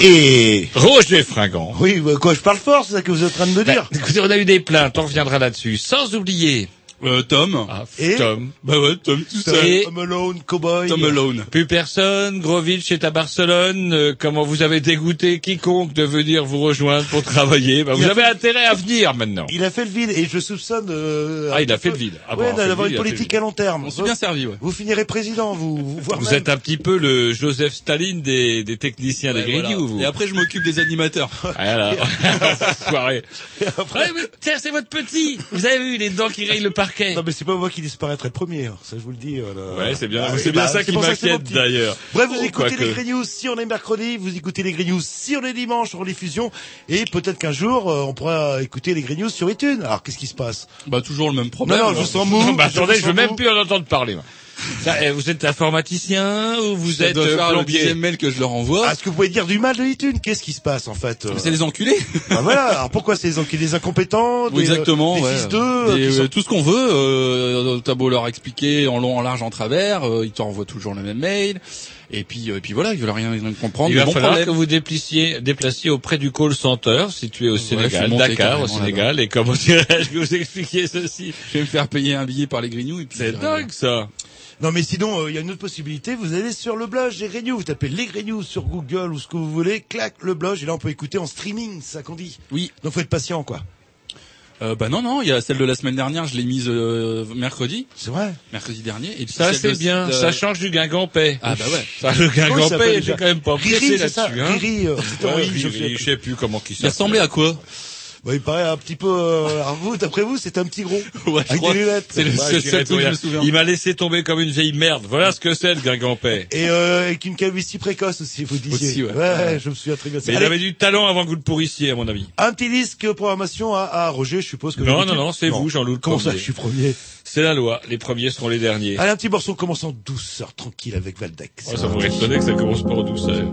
Et... Roger Fringant. Oui, quoi, je parle fort, c'est ça que vous êtes en train de me dire Bah, écoutez, on a eu des plaintes, on reviendra là-dessus. Sans oublier Euh, Tom. ah, Et Tom. Bah ouais, Tom tout seul. Et- Tom Alone, Cowboy. Tom Alone. Plus personne, Grovitch est à Barcelone. euh, comment vous avez dégoûté quiconque de venir vous rejoindre pour travailler bah, Vous avez fait- intérêt à venir maintenant. Il a fait le vide et je soupçonne... Euh, Ah, il a fait le vide. Ah bon, ouais, il a fait le d'avoir vide, une politique à long terme. On s'est bien servi, ouais. Vous finirez président, vous, vous, Vous même. êtes un petit peu le Joseph Staline des, des techniciens des Ouais, Grignoux, voilà. vous. Et après, je m'occupe des animateurs. Voilà. Soirée. Ouais, mais tiens, c'est votre petit. Vous avez vu les dents qui rayent le Non, mais c'est pas moi qui disparaîtrai le premier, hein, ça je vous le dis. voilà. Ouais, c'est bien, Ah, c'est bien bah, ça qui m'inquiète d'ailleurs. Bref, vous Oh, écoutez quoique. les Grey News si on est mercredi, vous écoutez les Grey News si on est dimanche en diffusion, et peut-être qu'un jour, euh, on pourra écouter les Grey News sur iTunes. Alors, qu'est-ce qui se passe? Bah toujours le même problème. Non, non, je vous sens mou. Non, bah, attendez, je veux même plus en entendre parler. Ça, eh, vous êtes informaticien ou vous Ça êtes euh, plombier mail que je leur envoie. Ah, Est-ce que vous pouvez dire du mal de iTunes Qu'est-ce qui se passe en fait euh C'est les enculés. bah, Voilà. Alors pourquoi c'est les enculés, incompétents, des, Oui, exactement. euh, des ouais. fils d'eux, euh, sont- Tout ce qu'on veut. Euh, T'as beau leur expliquer en long, en large, en travers, euh, ils t'envoient toujours le même mail. Et puis, euh, et puis voilà, ils veulent rien comprendre. Il mais va bon falloir problème. que vous déplaciez, déplaciez auprès du call center situé au Sénégal, monté Dakar au Sénégal. Et comment dirais-je vais vous expliquer ceci Je vais me faire payer un billet par les grignoux. C'est dingue ça. Non mais sinon, euh, il y a une autre possibilité, vous allez sur le blog des Grey News, vous tapez les Grey News sur Google ou ce que vous voulez, clac, le blog, et là on peut écouter en streaming, c'est ça qu'on dit. Oui. Donc faut être patient quoi. Euh, bah non, non, il y a celle de la semaine dernière, je l'ai mise euh, mercredi, C'est vrai mercredi dernier. Et puis Ça c'est de- bien, de- ça change du guingampais. Ah bah ouais. Ça, le s'appelle j'ai quand même pas Riri, pressé c'est ça là-dessus. Hein. Riri, euh, Ouais, Riri, je Riri, sais je sais plus comment qui Il ressemblait à quoi? Bon, il paraît un petit peu... Euh, alors vous, d'après vous, c'était un petit gros. Ouais, je avec crois. des lunettes. C'est le Ouais, seul je dirais seul truc que je rien. me souviens. Il m'a laissé tomber comme une vieille merde. Voilà ce que c'est le guingampais. Et euh, avec une calvitie précoce aussi, vous disiez. Aussi, ouais. ouais, je me souviens très bien. Mais il avait du talent avant que vous le pourrissiez, à mon avis. Un petit disque programmation à, à Roger, je suppose que... Non, non, non, c'est vous, Jean-Loup, Comment ça, je suis premier C'est la loi. Les premiers seront les derniers. Allez, un petit morceau commençant douceur, tranquille avec Valdec. Ouais, ça m'aurait étonné que ça commence pas en douceur.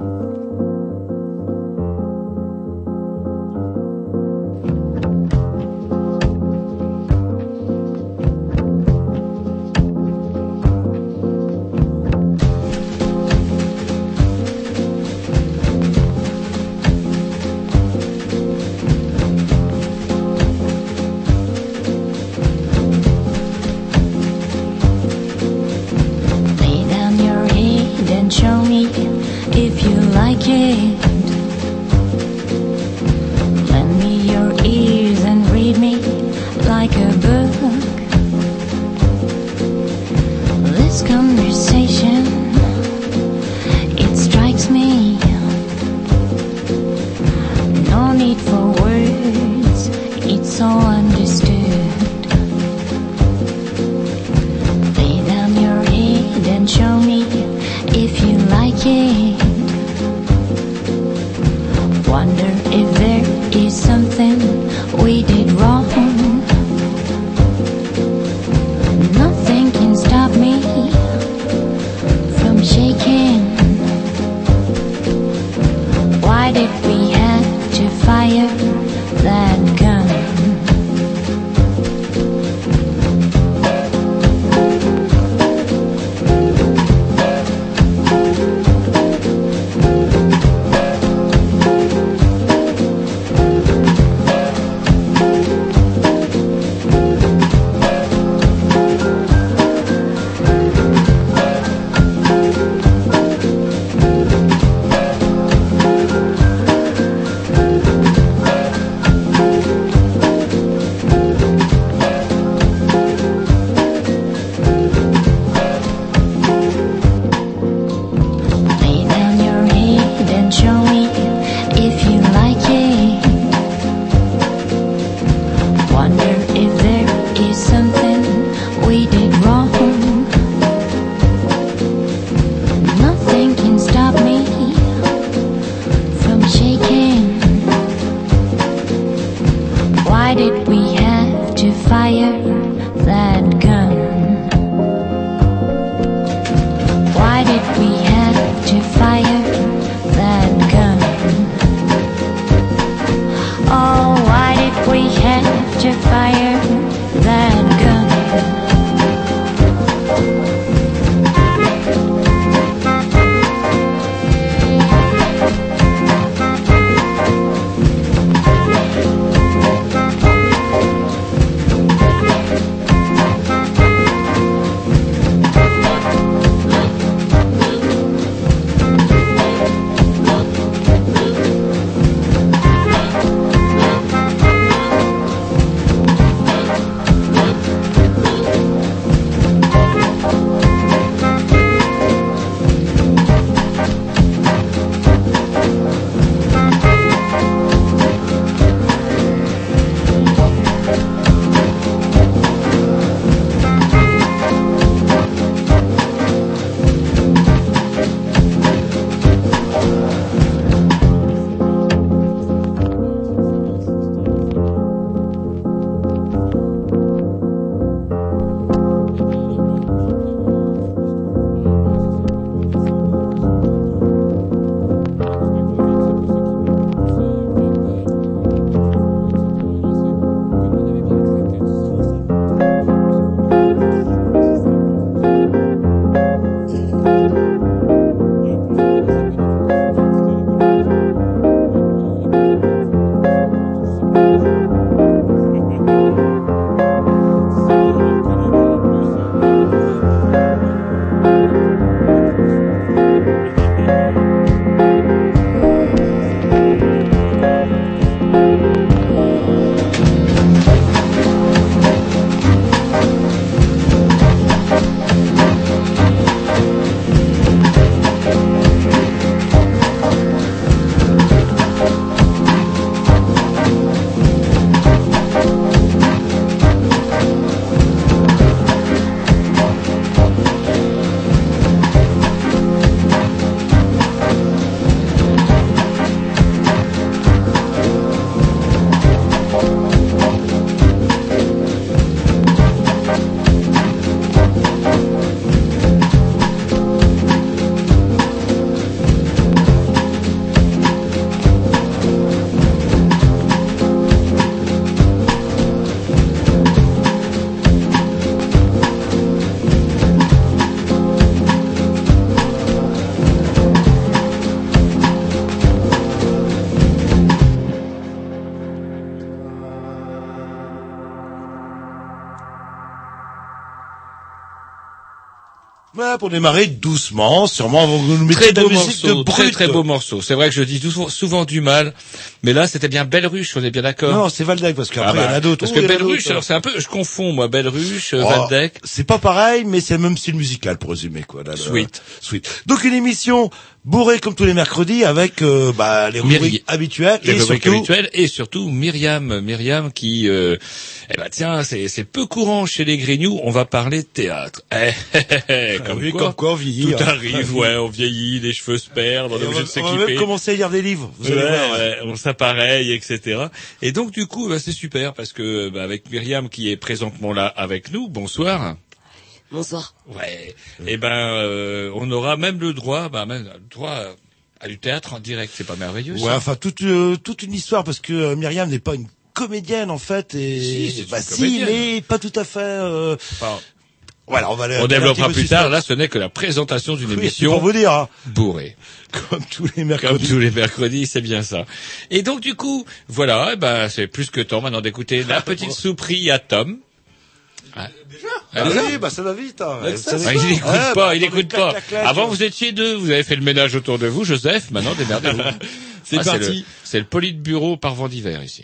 Pour démarrer doucement, sûrement, vous nous mettez Très beau morceau, de très beau morceau. C'est vrai que je dis souvent- souvent du mal, mais là c'était bien Belle Ruche, on est bien d'accord. Non, c'est Valdec, parce qu'après, Ah il y en bah, a d'autres. Parce Oh, que d'autres. alors c'est un peu, je confonds moi, Belle Ruche, euh, Oh, Valdec. C'est pas pareil, mais c'est le même style musical, pour résumer, quoi. Là, Sweet. Sweet. Donc, une émission bourrée comme tous les mercredis avec, euh, bah, les Myri- rubriques habituelles Les et rubriques surtout, habituelles et surtout Myriam, Myriam qui, euh, eh ben tiens, c'est peu courant chez les Grignoux. On va parler théâtre. Eh, eh, eh, Ah comme, oui, quoi, comme quoi on vieillit, Tout hein. arrive, ouais, on vieillit, les cheveux se perdent, on est obligé de va, on va même s'équiper. commencer à lire des livres. Vous allez Ouais, voir. ouais, on s'appareille, etc. Et donc du coup, bah, c'est super parce que bah, avec Myriam qui est présentement là avec nous, bonsoir. Bonsoir. Ouais. Et ben, euh, on aura même le droit, bah, même le droit à du théâtre en direct. C'est pas merveilleux. ça Ouais, enfin, toute, euh, toute une histoire, parce que euh, Myriam n'est pas une comédienne, en fait, et, Si, c'est une bah, si, comédienne. mais pas tout à fait, euh, Enfin, voilà, on va aller on développera plus tard. Là, ce n'est que la présentation d'une Oui, c'est émission pour vous dire, hein, bourrée. comme tous les Comme mercredis. tous les mercredis, c'est bien ça. Et donc du coup, voilà, eh ben c'est plus que temps maintenant d'écouter la petite souperie à Tom. Ah. Ah oui, bah, ça va vite, hein. Ça ça, Ah, il n'écoute Ouais, pas, bah, il n'écoute pas. clac, clac. Avant, vous étiez deux, vous avez fait le ménage autour de vous, Joseph. Maintenant, démerdez-vous. C'est Ah, parti. le- C'est le politburo par vent d'hiver ici.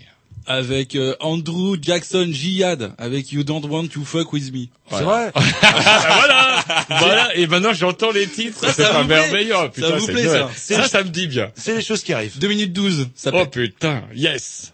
Avec euh, Andrew Jackson Jihad, avec You Don't Want to Fuck With Me. C'est vrai? Ah, voilà, voilà. Et maintenant, j'entends les titres. Ça, C'est ça pas vous plaît merveilleux. Oh, Putain, Ça vous plaît, ça Ça, ça me dit bien. C'est les choses qui arrivent. 2 minutes 12, ça Oh pète. putain, yes.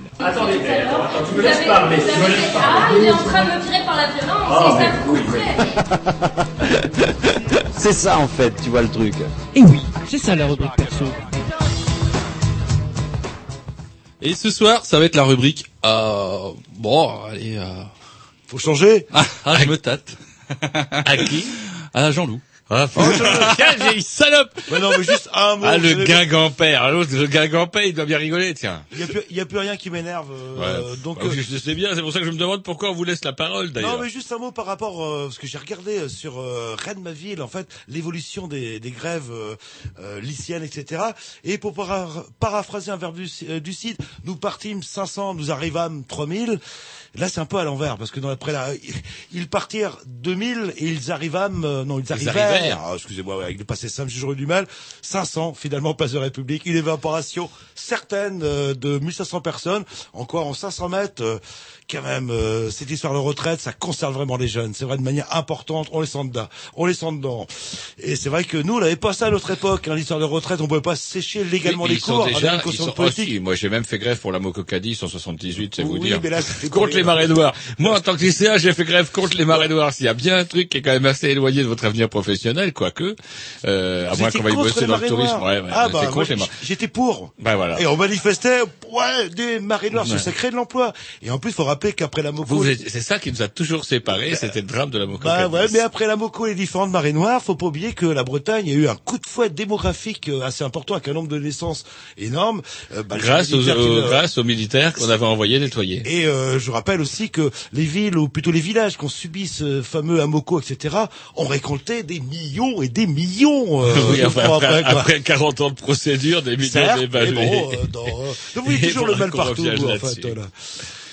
Attendez, tu me laisses parler, tu me laisses Ah, il est en train de me tirer par la violence, c'est ça que vous faites. C'est ça en fait, tu vois le truc. Et oui, c'est ça la rubrique perso. Et ce soir, ça va être la rubrique. Euh, bon, allez. Euh... Faut changer. Ah, ah, je me tâte. À qui? À Jean-Loup. Ah, quelle vieille salope Mais non, mais juste un mot. Ah, le guingampère. Ah, L'autre, le guingampère, il doit bien rigoler, tiens. Il y a plus, il y a plus rien qui m'énerve. euh, Ouais. donc, Bah, euh, je sais bien, c'est pour ça que je me demande pourquoi on vous laisse la parole, d'ailleurs. Non, mais juste un mot par rapport, euh, parce que j'ai regardé euh, sur euh, Rennes, ma ville, en fait, l'évolution des, des grèves euh, euh, lycéennes, etc. Et pour para- paraphraser un verbe du, euh, du site, nous partîmes 500, nous arrivâmes 3000. Là, c'est un peu à l'envers, parce que dans après là, ils partirent 2000 et ils arrivâmes, euh, non, ils Ils arrivèrent. arrivèrent. Ah, excusez-moi, ouais, avec le passé simple, j'aurais du mal. 500, finalement, place de la République. Une évaporation certaine euh, de 1500 personnes. Encore en 500 mètres, euh, quand même, euh, cette histoire de retraite, ça concerne vraiment les jeunes. C'est vrai de manière importante. On les sent dedans. On les sent dedans. Et c'est vrai que nous, on n'avait pas ça à notre époque. Hein, l'histoire de retraite, on pouvait pas sécher légalement les cours. déjà, une ils sont politique. aussi. Moi, j'ai même fait grève pour la Mococadie 178, c'est vous Oui, dire. mais là, contre les marées noires. Moi, en tant que lycéen, j'ai fait grève contre les marées noires. S'il y a bien un truc qui est quand même assez éloigné de votre avenir professionnel, quoique, euh, à Vous moins qu'on va y contre bosser dans le tourisme. Ouais, ouais, ah c'est bah, j'étais pour. Ben voilà. Et on manifestait, ouais, des marées noires, Ouais. que ça crée de l'emploi. Et en plus, il faut rappeler qu'après la Moco, c'est ça qui nous a toujours séparés, c'était le drame de la Bah Mococadie. ouais, mais après la Moco et les différentes marées noires, faut pas oublier que la Bretagne a eu un coup de fouet démographique euh, assez important avec un nombre de naissances énorme. Euh, bah, grâce aux, euh, grâce aux militaires qu'on avait envoyés nettoyer. et euh, je rappelle aussi que les villes, ou plutôt les villages qui ont subi ce fameux Amoco, etc., ont récolté des millions et des millions. euh, oui, après, après 40 ans de procédure, des millions d'évalués. bon, euh, vous voyez toujours le mal partout, vous, en fait. Voilà.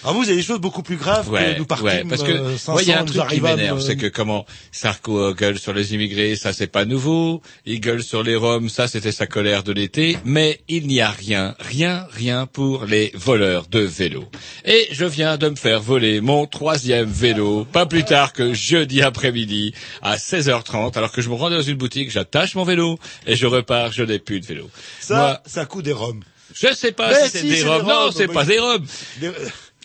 Alors vous, vous avez des choses beaucoup plus graves Ouais, que nous partîmes ouais, parce que euh, 500, moi il y a un truc qui m'énerve, euh, c'est que comment Sarko gueule sur les immigrés, ça c'est pas nouveau. Il gueule sur les Roms, ça c'était sa colère de l'été. Mais il n'y a rien, rien, rien pour les voleurs de vélos. Et je viens de me faire voler mon troisième vélo, pas plus tard que jeudi après-midi à 16h30, alors que je me rendais dans une boutique, j'attache mon vélo et je repars, je n'ai plus de vélo. Ça, Moi, un coup des Roms. je sais pas Mais si c'est si, des c'est des Roms. Non, c'est pas des Roms. Des-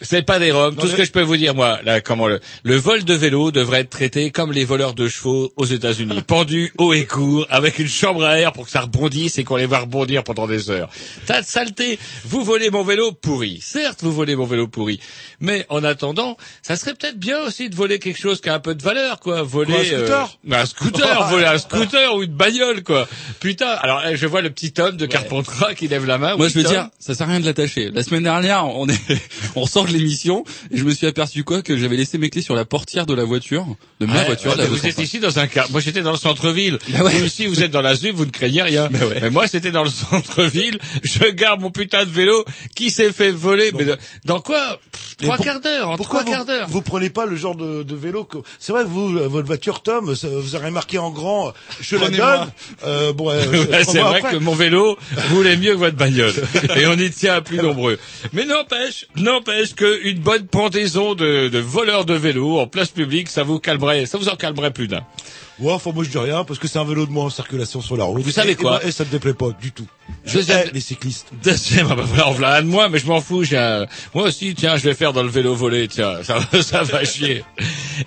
C'est pas des Roms. Tout ce que je peux vous dire, moi, là, comment le, le vol de vélo devrait être traité comme les voleurs de chevaux aux États-Unis, pendu haut et court, avec une chambre à air pour que ça rebondisse et qu'on les va rebondir pendant des heures. Tas de saleté. Vous volez mon vélo pourri. Certes, vous volez mon vélo pourri, mais en attendant, ça serait peut-être bien aussi de voler quelque chose qui a un peu de valeur, quoi. Voler Quoi, un scooter euh, un scooter, voler un scooter ou une bagnole, quoi. Putain. Alors, eh, je vois le petit homme de Carpentras qui lève la main. Moi, je veux dire, ça sert à rien de l'attacher. La semaine dernière, on est, on sort de l'émission et je me suis aperçu quoi que j'avais laissé mes clés sur la portière de la voiture, de ma Ouais, voiture. ouais, vous êtes ici dans un car. Moi, j'étais dans le centre-ville. Bah ouais. Vous aussi, vous êtes dans la ZUB, vous ne craignez rien. Bah ouais. Mais moi, c'était dans le centre-ville. Je garde mon putain de vélo qui s'est fait voler. Mais de- dans quoi Pff, Trois pour- quarts d'heure, en Pourquoi trois quarts vous, d'heure. vous prenez pas le genre de, de vélo que c'est vrai que vous euh, votre voiture Tom ça- vous aurez marqué en grand euh, je la donne euh, bon euh, c'est vrai après. que mon vélo roulait mieux que votre bagnole. Et on y tient à plus nombreux. Mais n'empêche, n'empêche qu'une bonne pendaison de, de voleurs de vélos en place publique, ça vous calmerait, ça vous en calmerait plus d'un. Ouais enfin moi je dis rien parce que c'est un vélo de moins en circulation sur la route Vous savez Et- et quoi moi- et, ça me déplaît pas du tout je hais les cyclistes Deuxième, ah bah voilà, on voilà un de moi, mais je m'en fous. J'ai un... Moi aussi, tiens, je vais faire dans le vélo volé, tiens, ça, ça va chier.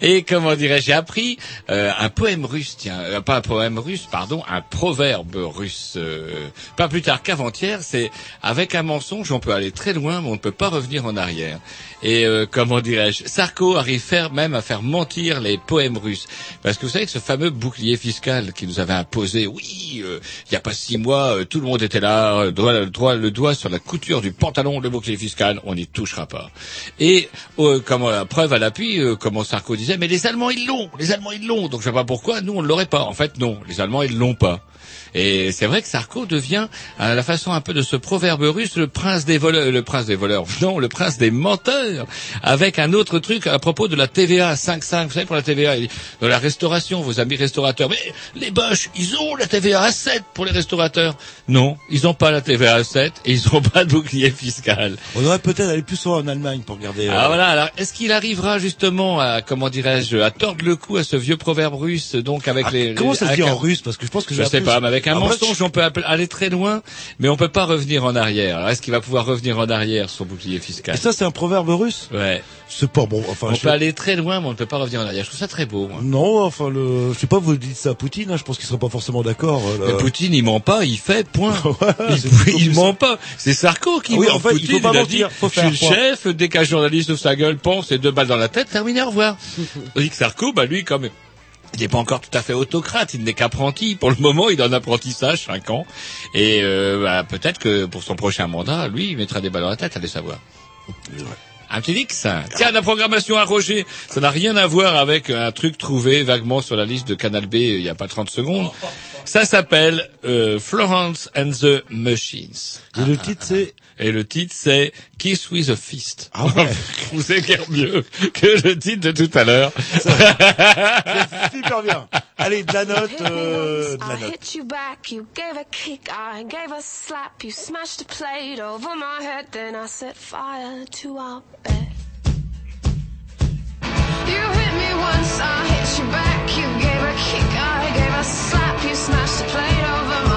Et comment dirais-je, j'ai appris euh, un poème russe, tiens, euh, pas un poème russe, pardon, un proverbe russe. euh, pas plus tard qu'avant-hier, c'est avec un mensonge, on peut aller très loin, mais on ne peut pas revenir en arrière. Et euh, comment dirais-je, Sarko arrive faire, même à faire mentir les poèmes russes, parce que vous savez que ce fameux bouclier fiscal qui nous avait imposé, oui, euh, il n'y a pas six mois, euh, tout le monde était là, euh, le, doigt sur la couture du pantalon, le bouclier fiscal, on n'y touchera pas. Et comme preuve à l'appui, comme Sarko disait, mais les Allemands ils l'ont, les Allemands ils l'ont, donc je sais pas pourquoi, nous on ne l'aurait pas. En fait non, les Allemands ils l'ont pas. Et c'est vrai que Sarko devient, à la façon un peu de ce proverbe russe, le prince des voleurs, le prince des voleurs, non, le prince des menteurs, avec un autre truc à propos de la TVA 5,5, vous savez, pour la TVA, de la restauration, vos amis restaurateurs, mais les Boches, ils ont la TVA à 7 pour les restaurateurs. Non, ils n'ont pas la TVA à 7 et ils n'ont pas de bouclier fiscal. on aurait peut-être aller plus souvent en Allemagne pour regarder Ah euh, voilà, alors est-ce qu'il arrivera justement à, comment dirais-je, à tordre le cou à ce vieux proverbe russe, donc avec ah, les... comment les- ça se dit un- en russe? Parce que je pense que je j'ai sais pas, mais avec un Ah, mensonge, on peut aller très loin, mais on peut pas revenir en arrière. Alors, est-ce qu'il va pouvoir revenir en arrière sur son bouclier fiscal et ça c'est un proverbe russe Ouais. c'est pas bon enfin On je- peut aller très loin, mais on ne peut pas revenir en arrière. Je trouve ça très beau. moi. non enfin le je sais pas vous dites ça à Poutine hein, je pense qu'il serait pas forcément d'accord euh, Mais Poutine, il ment pas, il fait, point. il beaucoup il plus ment pas. C'est Sarko qui Ah oui, ment. en fait, il Poutine, faut pas a mentir, dit, faut je suis le point. chef, dès qu'un journaliste ouvre sa gueule, pense et deux balles dans la tête, terminé, au revoir. Que Sarko, bah lui, comme Il n'est pas encore tout à fait autocrate, il n'est qu'apprenti. Pour le moment, il est en apprentissage, 5 ans. Et euh, bah, peut-être que pour son prochain mandat, lui, il mettra des balles à la tête, allez savoir. Un petit X. Tiens, la programmation à Roger, ça n'a rien à voir avec un truc trouvé vaguement sur la liste de Canal B euh, il n'y a pas 30 secondes. Ça s'appelle euh, Florence and the Machines. Et le titre, c'est Et le titre, c'est Kiss with a Fist. Ah ouais. Vous mieux que le titre de tout à l'heure. c'est super bien. Allez, de la note, euh, de la I note. hit you back, you gave a kick, I gave a slap, you smashed a plate over my head, then I set fire to our bed. You hit me once, I hit kick, I gave a slap, you smashed the plate over my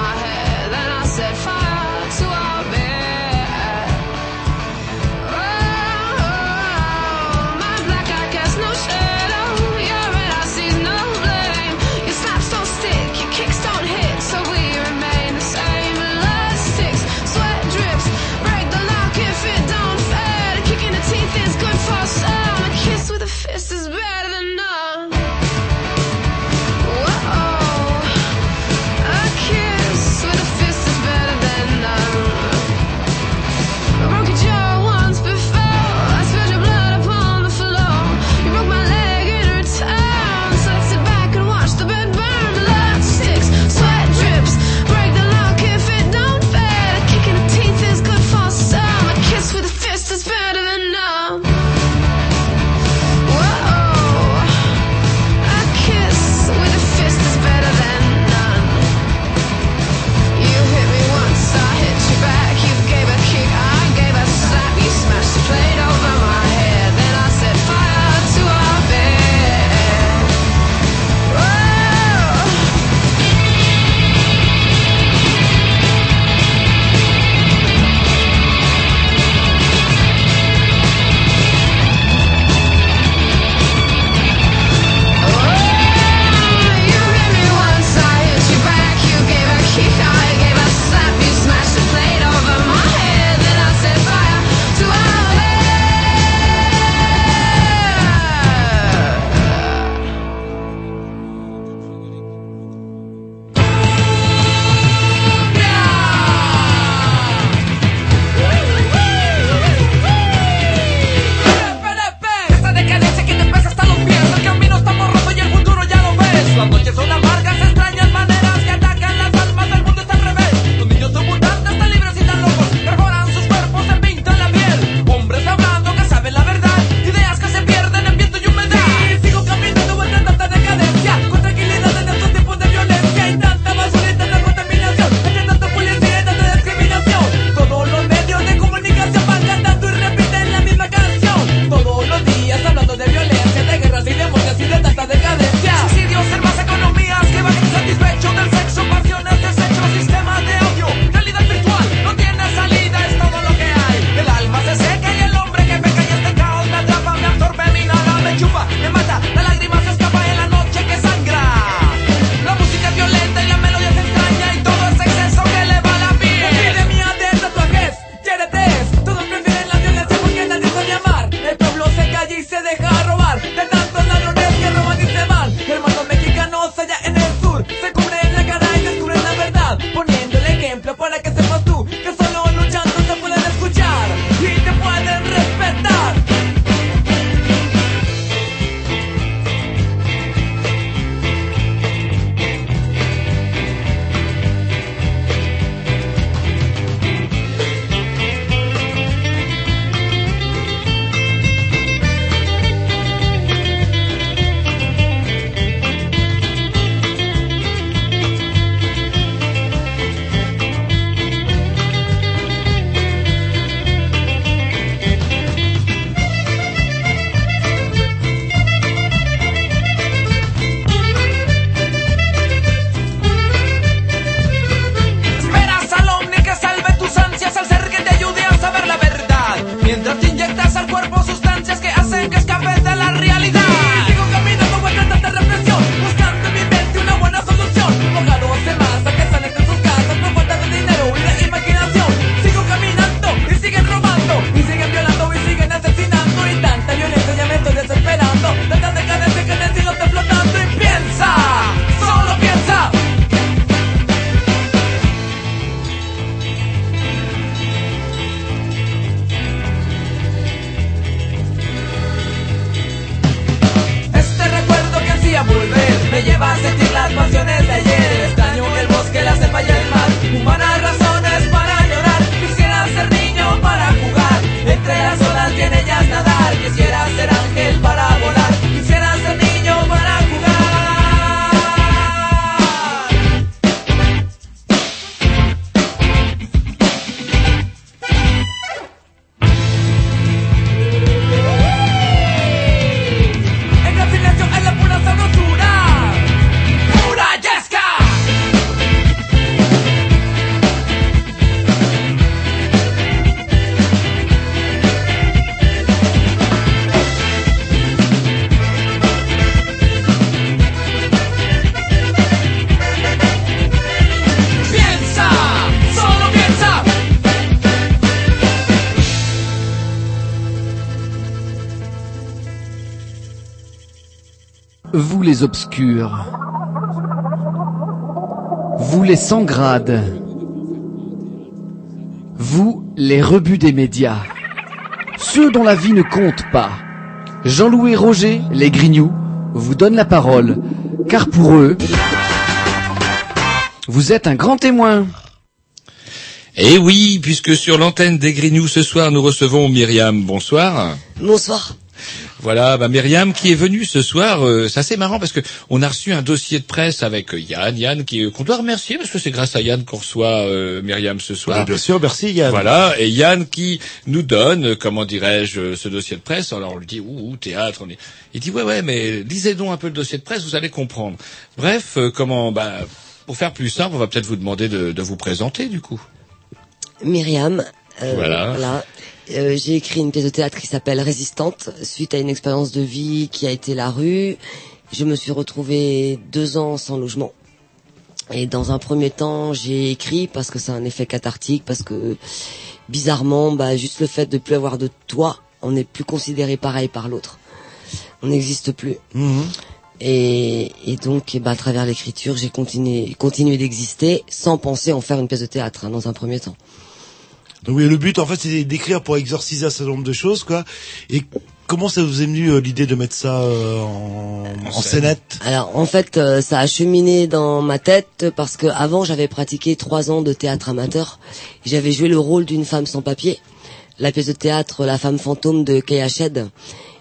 les obscurs. Vous les sans grades. Vous les rebuts des médias. Ceux dont la vie ne compte pas. Jean-Louis Roger, les Grignoux, vous donnent la parole, car pour eux, vous êtes un grand témoin. Et oui, puisque sur l'antenne des Grignoux ce soir, nous recevons Myriam. Bonsoir. Bonsoir. Voilà, bah Myriam qui est venue ce soir, euh, c'est assez marrant parce que on a reçu un dossier de presse avec euh, Yann, Yann qui euh, qu'on doit remercier parce que c'est grâce à Yann qu'on reçoit euh, Myriam ce soir. Oui, bien sûr, merci Yann. Voilà, et Yann qui nous donne, euh, comment dirais-je, euh, ce dossier de presse. Alors on lui dit, ouh, ouh, théâtre. On est... Il dit, ouais, ouais, mais lisez donc un peu le dossier de presse, vous allez comprendre. Bref, euh, comment, bah, pour faire plus simple, on va peut-être vous demander de, de vous présenter du coup. Myriam. euh, Voilà. Euh, j'ai écrit une pièce de théâtre qui s'appelle Résistante, suite à une expérience de vie qui a été la rue. Je me suis retrouvée deux ans sans logement. Et dans un premier temps, j'ai écrit parce que c'est un effet cathartique, parce que bizarrement, bah, juste le fait de plus avoir de toit, on n'est plus considéré pareil par l'autre. On n'existe plus. Mhm. Et, et donc, eh ben, à travers l'écriture, j'ai continué, continué d'exister sans penser en faire une pièce de théâtre hein, dans un premier temps. Donc oui, le but en fait c'est d'écrire pour exorciser un certain nombre de choses quoi. Et comment ça vous est venu euh, l'idée de mettre ça euh, en, en scénette? Alors en fait, euh, ça a cheminé dans ma tête parce que avant j'avais pratiqué trois ans de théâtre amateur. J'avais joué le rôle d'une femme sans papier, la pièce de théâtre La femme fantôme de Kay.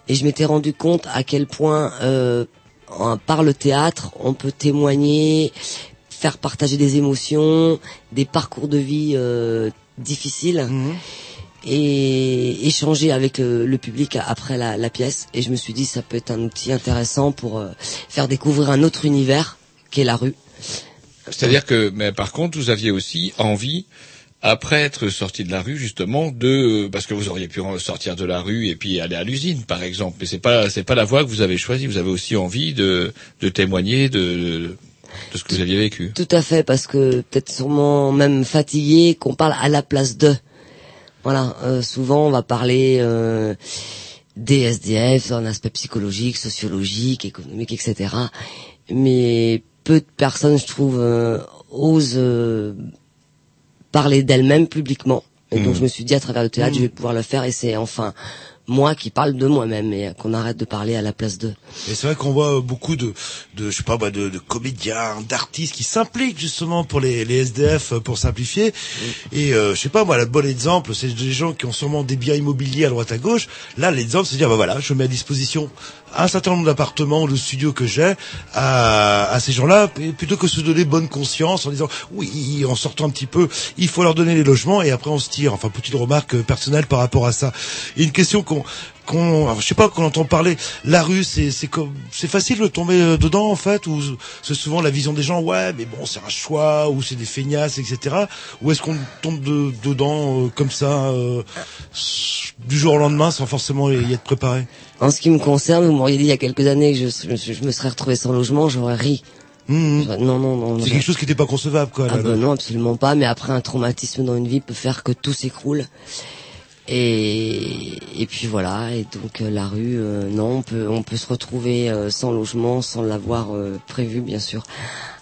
Et je m'étais rendu compte à quel point euh, en- par le théâtre on peut témoigner, faire partager des émotions, des parcours de vie euh, difficiles. Et échanger avec le, le public après la, la pièce et je me suis dit ça peut être un outil intéressant pour euh, faire découvrir un autre univers qu'est la rue. C'est-à-dire que, mais par contre, vous aviez aussi envie, après être sorti de la rue, justement, de, parce que vous auriez pu sortir de la rue et puis aller à l'usine, par exemple. Mais c'est pas, c'est pas la voie que vous avez choisie. Vous avez aussi envie de, de témoigner de, de ce que vous aviez vécu. Tout à fait parce que peut-être sûrement même fatigué qu'on parle à la place de. Voilà, euh, souvent on va parler euh, des SDF, un aspect psychologique, sociologique, économique, etc. Mais peu de personnes, je trouve, euh, osent euh, parler d'elles-mêmes publiquement. Et donc Mhm. je me suis dit à travers le théâtre, Mhm. je vais pouvoir le faire et c'est enfin moi qui parle de moi-même et qu'on arrête de parler à la place d'eux. Et c'est vrai qu'on voit beaucoup de, de je sais pas, bah, de, de comédiens, d'artistes qui s'impliquent justement pour les, les SDF euh, pour simplifier. Et euh, je sais pas moi, le bon exemple, c'est des gens qui ont sûrement des biens immobiliers à droite à gauche. Là, l'exemple, c'est de dire bah voilà, je mets à disposition un certain nombre d'appartements ou de studios que j'ai à, à ces gens-là, plutôt que se donner bonne conscience en disant oui, en sortant un petit peu, il faut leur donner les logements et après on se tire. Enfin, petite remarque personnelle par rapport à ça. Une question qu'on qu'on, je sais pas, qu'on entend parler, la rue, c'est, c'est comme, c'est facile de tomber euh, dedans, en fait, ou c'est souvent la vision des gens, ouais, mais bon, c'est un choix, ou c'est des feignasses, etc. Ou est-ce qu'on tombe de, dedans, euh, comme ça, euh, du jour au lendemain, sans forcément y être préparé? En ce qui me concerne, vous m'auriez dit il y a quelques années que je, je- je me serais retrouvé sans logement, j'aurais ri. J'aurais- Non, non, non. Mmh. C'est non. quelque chose qui n'était pas concevable, quoi. Ah là, ben là. non, absolument pas. Mais après, un traumatisme dans une vie peut faire que tout s'écroule. Et, et puis voilà. Et donc euh, la rue, euh, non, on peut, on peut se retrouver euh, sans logement, sans l'avoir euh, prévu, bien sûr.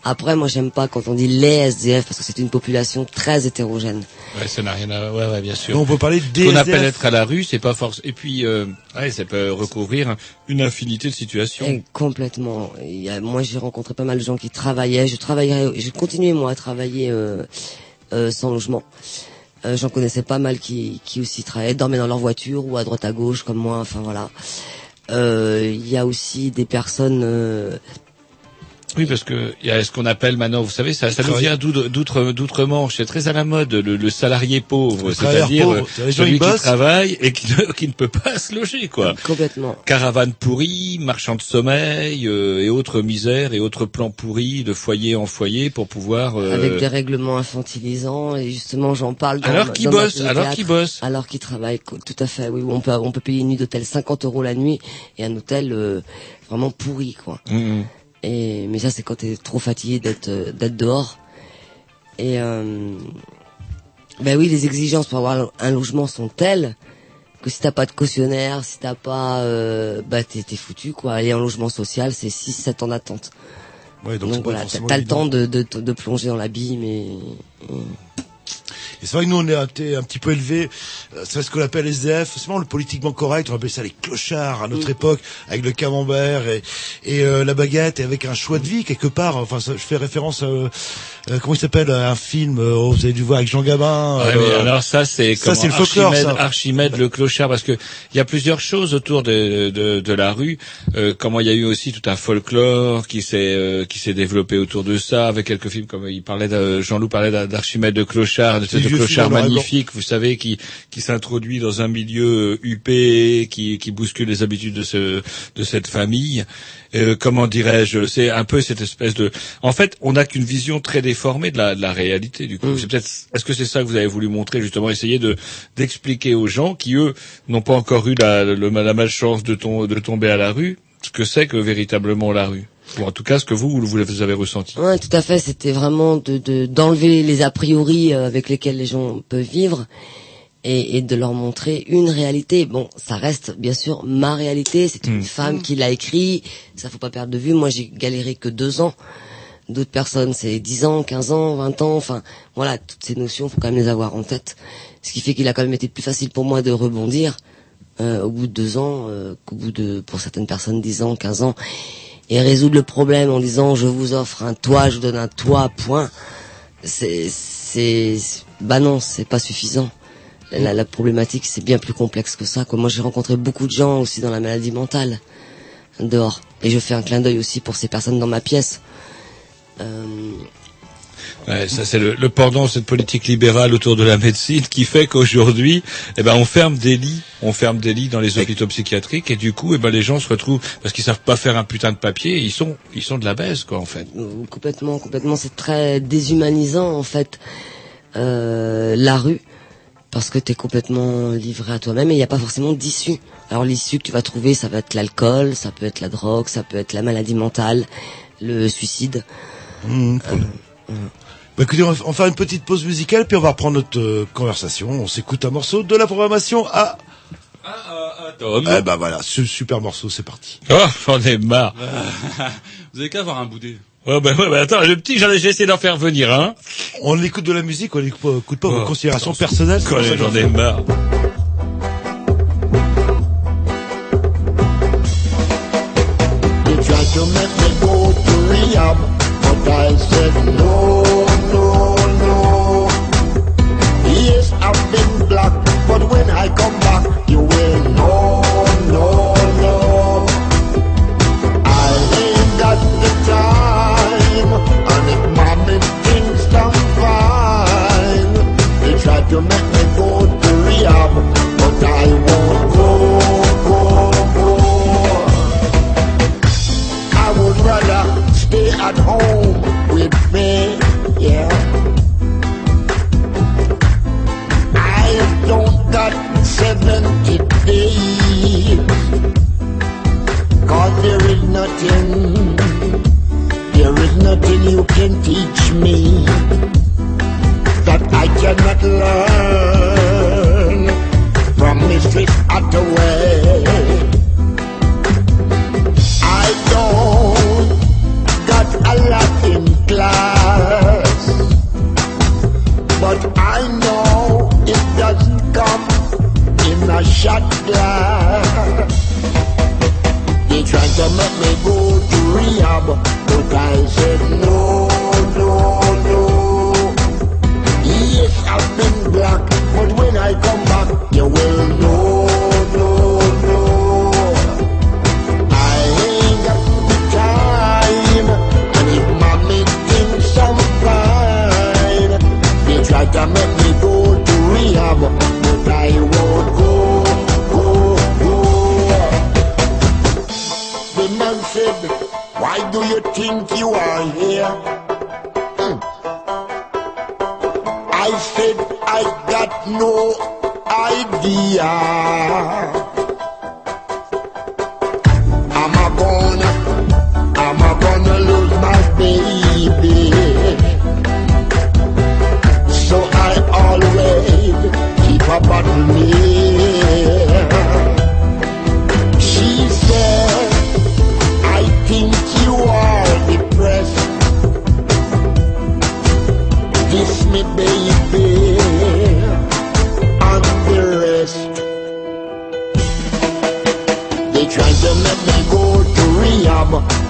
Après, moi, j'aime pas quand on dit les SDF parce que c'est une population très hétérogène. Ouais, ça n'a rien à, ouais, ouais, bien sûr. Donc, on peut parler des qu'on appelle être à la rue, c'est pas force. Et puis, euh, ouais, ça peut recouvrir une infinité de situations. Et complètement. Il y a- moi, j'ai rencontré pas mal de gens qui travaillaient. Je travaillerais, j'ai continué moi à travailler euh, euh, sans logement. Euh, J'en connaissais pas mal qui, qui aussi travaillaient, dormaient dans leur voiture ou à droite à gauche comme moi. Enfin voilà. Euh, Il y a aussi des personnes. Oui, parce que il y a ce qu'on appelle maintenant, vous savez, ça, ça nous vient d'outre- d'outre- d'outre-Manche. C'est très à la mode, le, le salarié pauvre, c'est-à-dire euh, celui qui travaille et qui ne, qui ne peut pas se loger, quoi. Complètement. Caravane pourrie, marchand de sommeil euh, et autres misères et autres plans pourris de foyer en foyer pour pouvoir. euh, avec des règlements infantilisants et justement j'en parle dans Alors qu'ils bossent, de alors qu'ils bossent. alors qu'ils travaillent tout à fait oui on peut on peut payer une nuit d'hôtel 50 euros la nuit et un hôtel euh, vraiment pourri quoi Mhm. Et mais ça c'est quand t'es trop fatigué d'être euh, d'être dehors et euh, ben oui les exigences pour avoir un logement sont telles que si t'as pas de cautionnaire, si t'as pas, euh, bah t'es t'es foutu quoi. Aller en logement social, c'est 6-7 ans d'attente. Ouais, donc pas voilà, t'as t'as le temps de, de, de plonger dans l'abîme et, Et c'est vrai que nous, on est été un petit peu élevés, euh, c'est ce qu'on appelle SDF, c'est vraiment le politiquement correct, on appelait ça les clochards à notre époque, avec le camembert et, et euh, la baguette, et avec un choix de vie quelque part. Enfin, ça, je fais référence à, euh, euh, comment il s'appelle, à un film, euh, oh, vous avez dû voir avec Jean Gabin. Ouais, euh, mais alors ça c'est ça, c'est le folklore, Archimède. Archimède le clochard parce que il y a plusieurs choses autour de de, de la rue. Euh, comment il y a eu aussi tout un folklore qui s'est euh, qui s'est développé autour de ça avec quelques films comme il parlait Jean-Loup parlait d'A- d'Archimède de clochard, de ce clochard magnifique, vous savez qui qui s'introduit dans un milieu euh, huppé, qui qui bouscule les habitudes de ce de cette famille. Euh, comment dirais-je C'est un peu cette espèce de. En fait, on n'a qu'une vision très déformée de la, de la réalité. Du coup, c'est peut-être. Est-ce que c'est ça que vous avez voulu montrer justement, essayer de d'expliquer aux gens qui eux n'ont pas encore eu la, le- la malchance de, tom- de tomber à la rue, ce que c'est que véritablement la rue, ou en tout cas ce que vous vous avez ressenti? Ouais, tout à fait. C'était vraiment de de- d'enlever les a priori euh, avec lesquels les gens peuvent vivre et, et de leur montrer une réalité. Bon, ça reste bien sûr ma réalité. C'est une femme qui l'a écrit. Ça faut pas perdre de vue. Moi, j'ai galéré que deux ans. D'autres personnes, c'est 10 ans, 15 ans, 20 ans. Enfin, voilà, toutes ces notions, faut quand même les avoir en tête. Ce qui fait qu'il a quand même été plus facile pour moi de rebondir euh, au bout de deux ans euh, qu'au bout de, pour certaines personnes, 10 ans, 15 ans et résoudre le problème en disant je vous offre un toit, je vous donne un toit, point. C'est, c'est, bah non, c'est pas suffisant. La, la- problématique c'est bien plus complexe que ça. Quoi. Moi j'ai rencontré beaucoup de gens aussi dans la maladie mentale dehors, et je fais un clin d'œil aussi pour ces personnes dans ma pièce. Euh, Ouais, ça c'est le, le pendant de cette politique libérale autour de la médecine qui fait qu'aujourd'hui, eh ben on ferme des lits, on ferme des lits dans les hôpitaux psychiatriques et du coup, eh ben les gens se retrouvent parce qu'ils savent pas faire un putain de papier, ils sont ils sont de la baisse quoi en fait. Euh, complètement, complètement. C'est très déshumanisant en fait euh, la rue parce que t'es complètement livré à toi-même et il n'y a pas forcément d'issue. Alors l'issue que tu vas trouver, ça va être l'alcool, ça peut être la drogue, ça peut être la maladie mentale, le suicide. Mmh, cool. Bah écoutez, on va, on va faire une petite pause musicale, puis on va reprendre notre euh, conversation. On s'écoute un morceau de la programmation à... Tom. Eh ben voilà, ce super morceau, c'est parti. Oh, j'en ai marre. Vous avez qu'à avoir un boudé. Ouais, bah, ouais, bah, attends, le petit, j'en ai j'ai essayé d'en faire venir un. On écoute de la musique, on n'écoute pas vos Oh, considérations personnelles. j'en ai marre. I've been black, but when I come to make me go to rehab, but I won't go, go, go. I would rather stay at home with me, yeah. I don't got 70 days. Cause there is nothing, there is nothing you can teach me that I cannot learn from Mistress Attaway. I don't got a lot in class, but I know it doesn't come in a shot glass. They tried to make me go to rehab, but I said no, no. Years I've been black, but when I come back, you will know, know, know. I ain't got the time, and if mommy thinks I'm fine, they try to make me go to rehab, but I won't go, go, go. The man said, why do you think you are here? Got no idea. I'm a gonna, I'm a gonna lose my baby. So I always keep a bottle near. To rehab,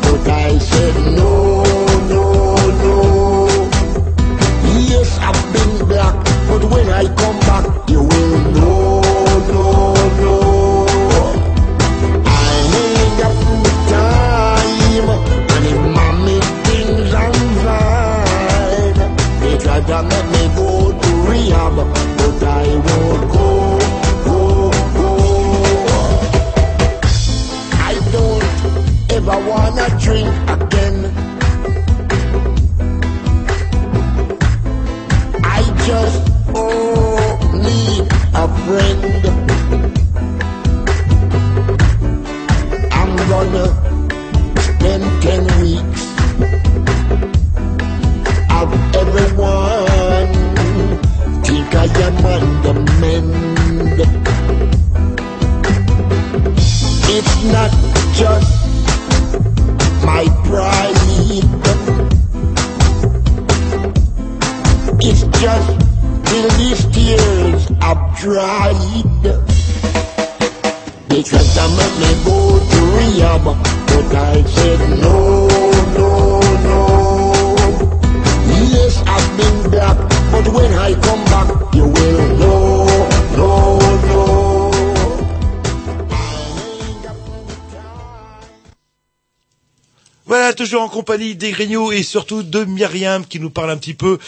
compagnie des Grignoux et surtout de Myriam qui nous parle un petit peu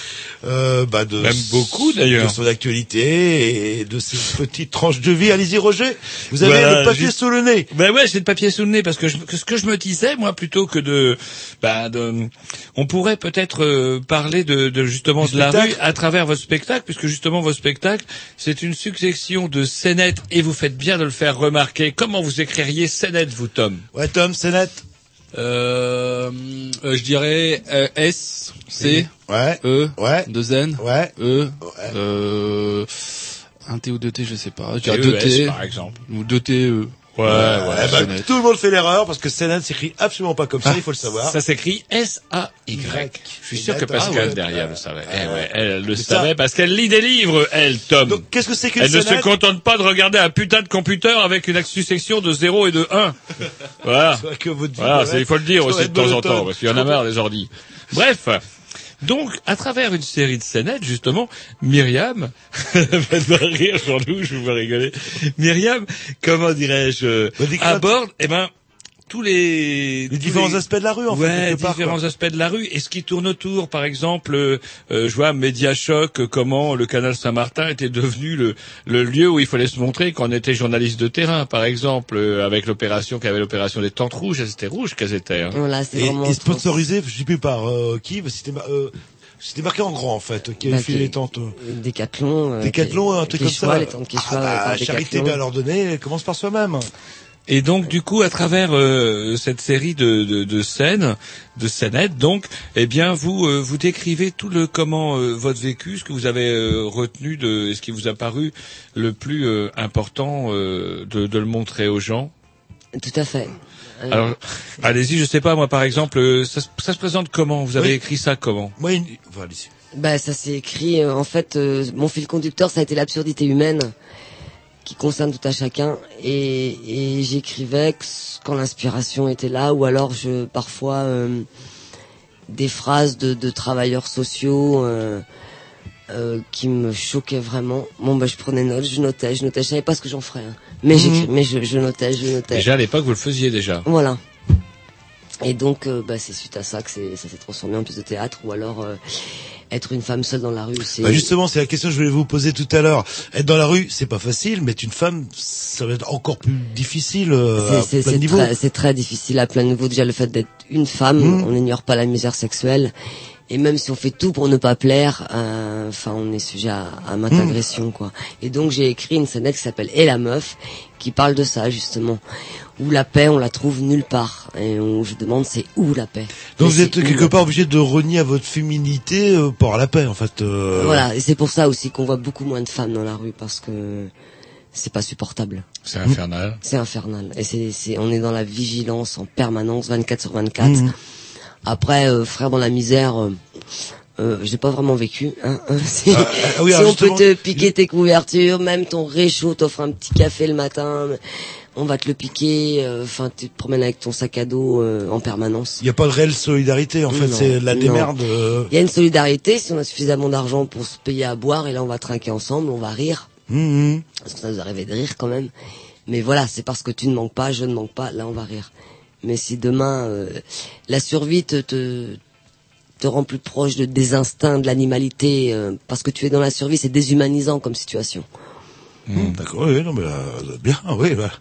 euh, bah, de Même beaucoup, d'ailleurs. de son actualité et de ses petites tranches de vie. Allez-y Roger, vous avez Voilà, le papier sous le nez. Ben ouais, j'ai le papier sous le nez parce que, je- que ce que je me disais, moi, plutôt que de, ben de, on pourrait peut-être euh, parler de, de justement Du de la spectacle rue à travers vos spectacles, puisque justement vos spectacles, c'est une succession de scénettes et vous faites bien de le faire remarquer. Comment vous écririez scénette, vous, Tom? Ouais, Tom, net. Euh, euh, je dirais euh, S, C, Ouais. E, Ouais. 2 N, Ouais. E, euh, un T ou deux T, je sais pas. Je dirais TES, 2 T, par exemple. ou 2 T, E. Ouais, ouais. Eh ben, tout le monde fait l'erreur parce que Sénat s'écrit absolument pas comme ça, il faut le savoir. Ça s'écrit S-A-Y. Je suis sûr que. Pascal Ah derrière le savait. Ah, Eh ouais, elle le ça. savait parce qu'elle lit des livres, elle, Tom. Donc, qu'est-ce que c'est qu'une Elle ne se contente pas de regarder un putain de computer avec une succession de 0 et de 1. Voilà. Que Voilà, il faut le dire aussi de temps en temps, parce qu'il y en a marre des ordi. Bref. Donc, à travers une série de scénettes, justement, Myriam, faites-moi rire, Jean-Loup, je vous vois rigoler. Myriam, comment dirais-je, aborde, eh ben, tous les, Les tous différents aspects de la rue, en fait, ouais, quelque part, différents quoi. aspects de la rue et ce qui tourne autour. Par exemple, euh, euh, je vois Média Choc, euh, comment le canal Saint-Martin était devenu le, le lieu où il fallait se montrer quand on était journaliste de terrain. Par exemple, euh, avec l'opération, qui avait l'opération des tentes rouges, elles étaient rouges qu'elles étaient. Hein. Voilà, c'est Et, vraiment. et sponsorisé, je sais plus par euh, qui, mais c'était euh, c'était marqué en grand en fait, qui avait Bah, fait qui- les tentes. Décathlon. Décathlon, qui- un truc comme ça. Les tentes Quechua, Ah bah, charité bien leur donner, elle commence par soi-même. Et donc, du coup, à travers euh, cette série de, de, de scènes, de scénettes, donc, eh bien, vous euh, vous décrivez tout le comment euh, votre vécu, ce que vous avez euh, retenu de, ce qui vous a paru le plus euh, important euh, de, de le montrer aux gens. Tout à fait. Alors, allez-y, je sais pas, moi, par exemple, euh, ça, se- ça se présente comment? Vous avez Oui. écrit ça comment? Moi, une... enfin, allez-y. Bah, ça s'est écrit. euh, en fait, euh, mon fil conducteur, ça a été l'absurdité humaine qui concerne tout à chacun. Et, et j'écrivais quand l'inspiration était là, ou alors je parfois euh, des phrases de, de travailleurs sociaux euh, euh, qui me choquaient vraiment. Bon, bah, je prenais note, je notais, je notais. Je savais pas ce que j'en ferais, hein. mais j'écris, mais je, je notais, je notais. Déjà, à l'époque, vous le faisiez déjà. Voilà. Et donc, euh, bah, c'est suite à ça que ça s'est transformé en pièce de théâtre, ou alors euh, être une femme seule dans la rue. C'est Bah justement, c'est la question que je voulais vous poser tout à l'heure. Être dans la rue, c'est pas facile, mais être une femme, ça va être encore plus difficile euh, à c'est- plein niveaux. très, c'est très difficile à plein de niveaux. Déjà, le fait d'être une femme, Mhm. on n'ignore pas la misère sexuelle. Et même si on fait tout pour ne pas plaire, euh, enfin, on est sujet à, à maintes agressions, quoi. Et donc, j'ai écrit une scénette qui s'appelle Et la meuf, qui parle de ça, justement. Où la paix, on la trouve nulle part. Et on, je demande, c'est où la paix Donc Mais vous êtes quelque part obligé de renier à votre féminité euh, pour la paix, en fait. euh. Voilà, et c'est pour ça aussi qu'on voit beaucoup moins de femmes dans la rue parce que c'est pas supportable. C'est infernal. C'est infernal. Et c'est, c'est, on est dans la vigilance en permanence, 24 sur 24. Mhm. Après, euh, frère dans la misère, euh, Euh, j'ai pas vraiment vécu. Hein, hein, si Ah, ah oui, si on peut te piquer tes couvertures, même ton réchaud t'offre un petit café le matin, on va te le piquer. euh, Enfin, tu te promènes avec ton sac à dos euh, en permanence. Il n'y a pas de réelle solidarité, en fait, c'est la démerde. euh. Il y a une solidarité si on a suffisamment d'argent pour se payer à boire et là on va trinquer ensemble, on va rire. Mhm. Parce que ça nous arrivait de rire quand même. Mais voilà, c'est parce que tu ne manques pas, je ne manque pas, là on va rire. Mais si demain euh, la survie te, te te rend plus proche de, des instincts, de l'animalité, euh, parce que tu es dans la survie, c'est déshumanisant comme situation. Mmh, D'accord, oui, non, mais euh, bien, oui. Bah.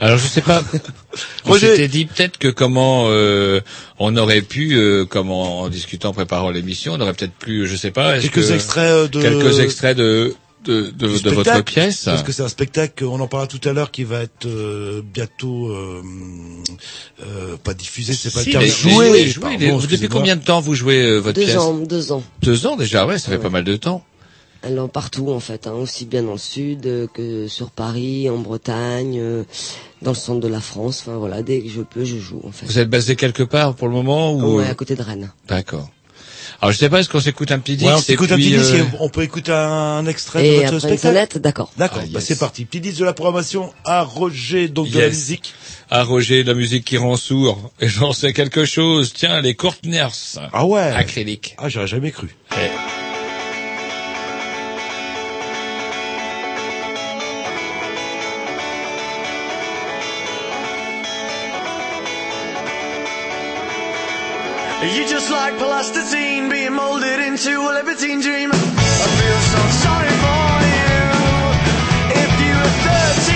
Alors je sais pas. on s'était dit peut-être que comment euh, on aurait pu, euh, comment en discutant, en préparant l'émission, on aurait peut-être pu, je sais pas, Quelques que- extraits euh, de... quelques extraits de de, de, votre pièce. Parce que c'est un spectacle, on en parlera tout à l'heure, qui va être euh, bientôt euh, euh, pas diffusé, c'est pas Si, le terme. joué. joué, pardon, depuis combien de temps vous jouez euh, votre deux pièce ans, deux ans. Deux ans déjà, ouais, ça fait pas mal de temps. Alors partout en fait, hein, aussi bien dans le sud euh, que sur Paris, en Bretagne, euh, dans le centre de la France. Enfin voilà, dès que je peux, je joue en fait. Vous êtes basé quelque part pour le moment ou Ouais, à côté de Rennes. D'accord. Alors je sais pas, est-ce qu'on s'écoute un petit disque Ouais, on s'écoute un petit disque, euh, on peut écouter un extrait Et de votre spectacle. sonnette, d'accord. D'accord, Ah, bah c'est parti. Petit disque de la programmation à Roger, donc de la musique. à Roger, de la musique qui rend sourd. Et j'en sais quelque chose. Tiens, les Courtners. Ah ouais. Acrylique. Ah, j'aurais jamais cru. Eh. Like plasticine being molded into a libertine dream. I feel so sorry for you. If you were 13,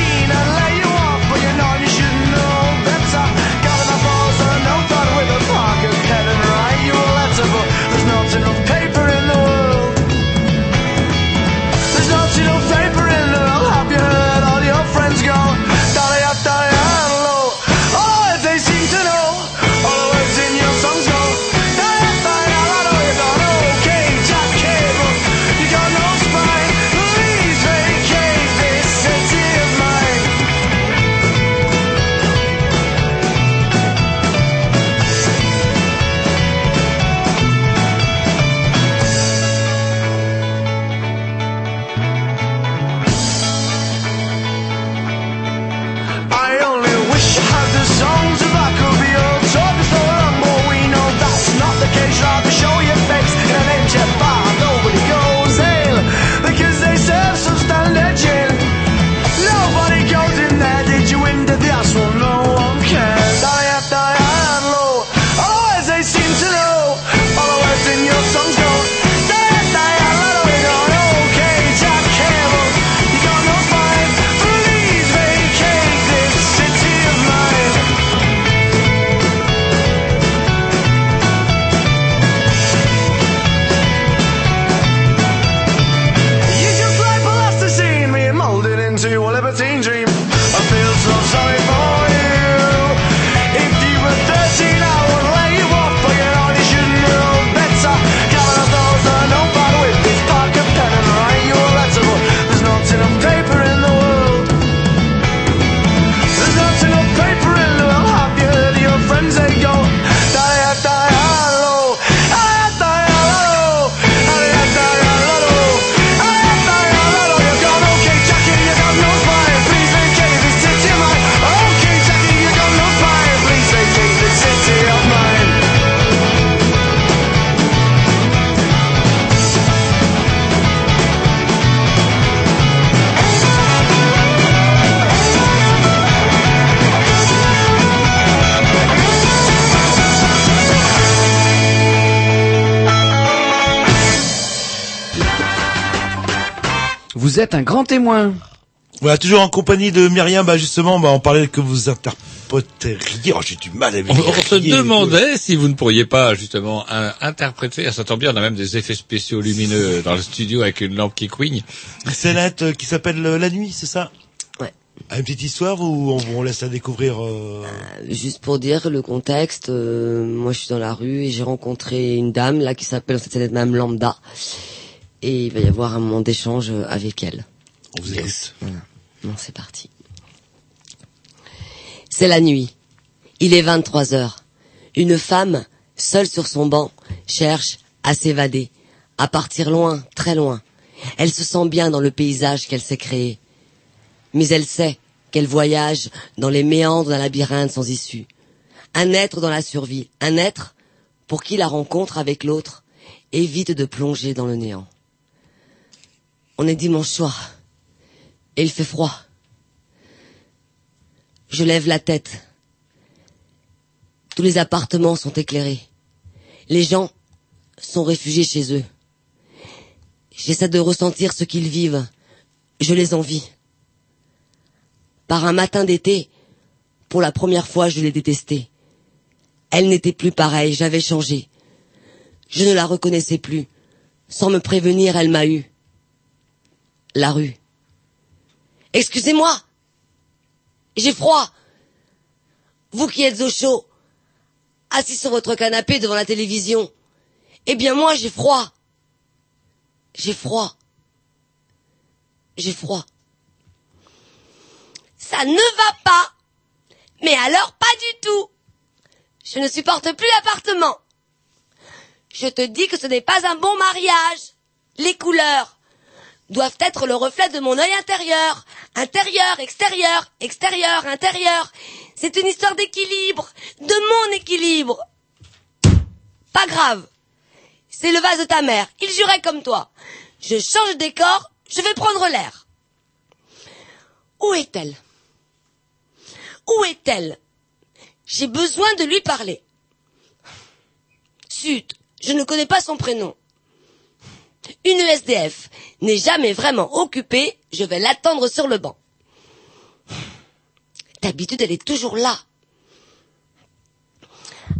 êtes un grand témoin. Voilà, toujours en compagnie de Myriam, bah justement, bah on parlait que vous interpréteriez. Oh, j'ai du mal avec On, on se demandait si vous ne pourriez pas justement un- interpréter, ça tombe bien, on a même des effets spéciaux lumineux dans le studio avec une lampe qui couigne. C'est net euh, qui s'appelle euh, La Nuit, c'est ça? Ouais. Ah, Une petite histoire ou on, on laisse la découvrir euh... Juste pour dire le contexte, euh, moi je suis dans la rue et j'ai rencontré une dame là qui s'appelle cette Madame Lambda et il va y avoir un moment d'échange euh, avec elle. On vous écoute. Voilà. Bon, c'est parti. C'est la nuit. Il est 23 heures. Une femme, seule sur son banc, cherche à s'évader, à partir loin, très loin. Elle se sent bien dans le paysage qu'elle s'est créé. Mais elle sait qu'elle voyage dans les méandres d'un labyrinthe sans issue. Un être dans la survie, un être pour qui la rencontre avec l'autre évite de plonger dans le néant. On est dimanche soir et il fait froid. Je lève la tête. Tous les appartements sont éclairés. Les gens sont réfugiés chez eux. J'essaie de ressentir ce qu'ils vivent. Je les envie. Par un matin d'été, pour la première fois, je l'ai détestée. Elle n'était plus pareille, j'avais changé. Je ne la reconnaissais plus. Sans me prévenir, elle m'a eu. La rue. Excusez-moi. J'ai froid. Vous qui êtes au chaud, assis sur votre canapé devant la télévision. Eh bien moi, j'ai froid. J'ai froid. J'ai froid. Ça ne va pas. Mais alors pas du tout. Je ne supporte plus l'appartement. Je te dis que ce n'est pas un bon mariage. Les couleurs doivent être le reflet de mon œil intérieur. Intérieur, extérieur, extérieur, intérieur. C'est une histoire d'équilibre, de mon équilibre. Pas grave. C'est le vase de ta mère. Il jurait comme toi. Je change de décor, je vais prendre l'air. Où est-elle? Où est-elle? J'ai besoin de lui parler. Zut, je ne connais pas son prénom. Une SDF n'est jamais vraiment occupée, je vais l'attendre sur le banc. D'habitude, elle est toujours là.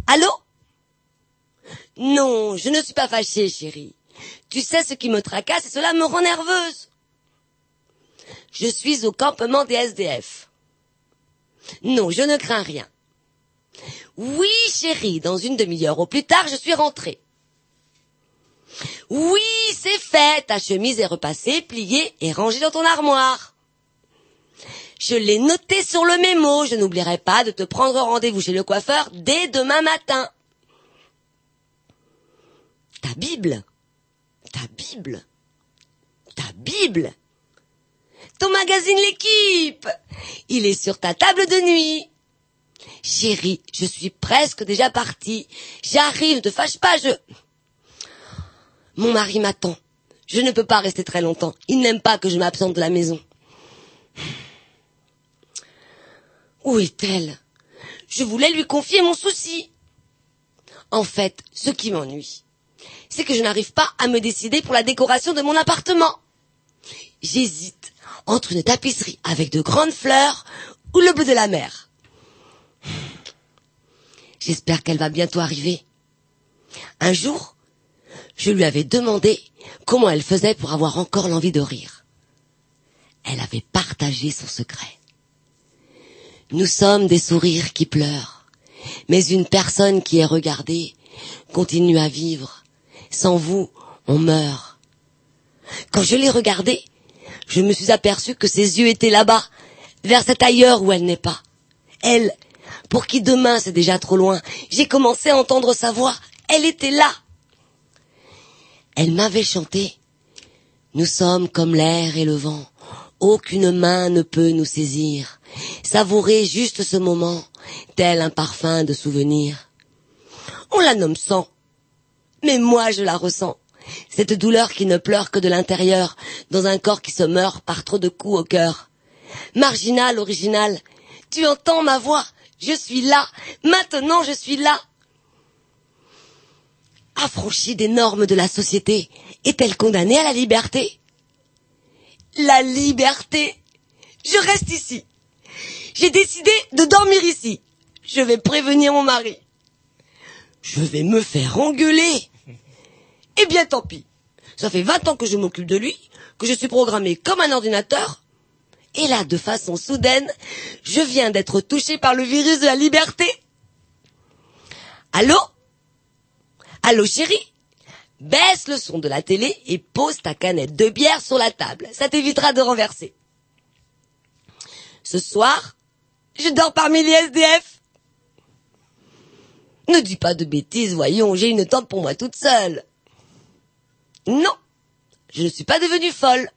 Allô? Non, je ne suis pas fâchée, chérie. Tu sais ce qui me tracasse et cela me rend nerveuse. Je suis au campement des SDF. Non, je ne crains rien. Oui, chérie, dans une demi-heure au plus tard, je suis rentrée. Oui, c'est fait, ta chemise est repassée, pliée et rangée dans ton armoire. Je l'ai noté sur le mémo, je n'oublierai pas de te prendre rendez-vous chez le coiffeur dès demain matin. Ta Bible Ta Bible Ta Bible Ton magazine L'équipe Il est sur ta table de nuit. Chérie, je suis presque déjà partie. J'arrive, ne fâche pas, je... Mon mari m'attend. Je ne peux pas rester très longtemps. Il n'aime pas que je m'absente de la maison. Où est-elle? Je voulais lui confier mon souci. En fait, ce qui m'ennuie, c'est que je n'arrive pas à me décider pour la décoration de mon appartement. J'hésite entre une tapisserie avec de grandes fleurs ou le bleu de la mer. J'espère qu'elle va bientôt arriver. Un jour, je lui avais demandé comment elle faisait pour avoir encore l'envie de rire. Elle avait partagé son secret. Nous sommes des sourires qui pleurent, mais une personne qui est regardée continue à vivre. Sans vous, on meurt. Quand je l'ai regardée, je me suis aperçu que ses yeux étaient là-bas, vers cet ailleurs où elle n'est pas. Elle, pour qui demain c'est déjà trop loin, j'ai commencé à entendre sa voix. Elle était là. Elle m'avait chanté. Nous sommes comme l'air et le vent. Aucune main ne peut nous saisir. Savourer juste ce moment, tel un parfum de souvenir. On la nomme sang. Mais moi je la ressens. Cette douleur qui ne pleure que de l'intérieur, dans un corps qui se meurt par trop de coups au cœur. Marginal, original, tu entends ma voix, je suis là, maintenant je suis là. Affranchie des normes de la société, est-elle condamnée à la liberté? La liberté Je reste ici. J'ai décidé de dormir ici. Je vais prévenir mon mari. Je vais me faire engueuler. Eh bien tant pis. Ça fait 20 ans que je m'occupe de lui, que je suis programmé comme un ordinateur. Et là, de façon soudaine, je viens d'être touché par le virus de la liberté. Allô? Allô chérie? Baisse le son de la télé et pose ta canette de bière sur la table. Ça t'évitera de renverser. Ce soir, je dors parmi les SDF. Ne dis pas de bêtises, voyons, j'ai une tente pour moi toute seule. Non, je ne suis pas devenue folle.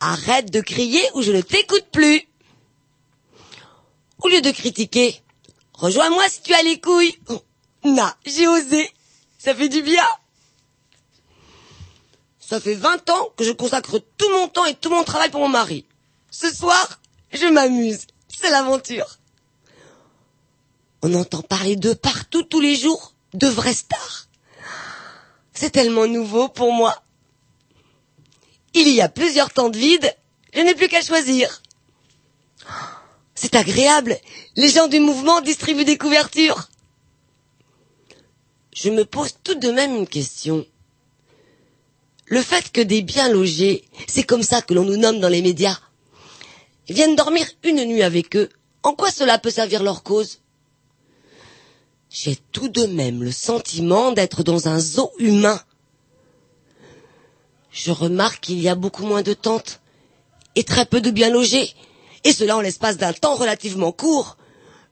Arrête de crier ou je ne t'écoute plus. Au lieu de critiquer, rejoins-moi si tu as les couilles. Na, j'ai osé. Ça fait du bien. Ça fait 20 ans que je consacre tout mon temps et tout mon travail pour mon mari. Ce soir, je m'amuse. C'est l'aventure. On entend parler d'eux partout tous les jours, de vraies stars. C'est tellement nouveau pour moi. Il y a plusieurs temps de vide, je n'ai plus qu'à choisir. C'est agréable, les gens du mouvement distribuent des couvertures. Je me pose tout de même une question. Le fait que des bien logés, c'est comme ça que l'on nous nomme dans les médias, viennent dormir une nuit avec eux, en quoi cela peut servir leur cause? J'ai tout de même le sentiment d'être dans un zoo humain. Je remarque qu'il y a beaucoup moins de tentes et très peu de bien logés, et cela en l'espace d'un temps relativement court.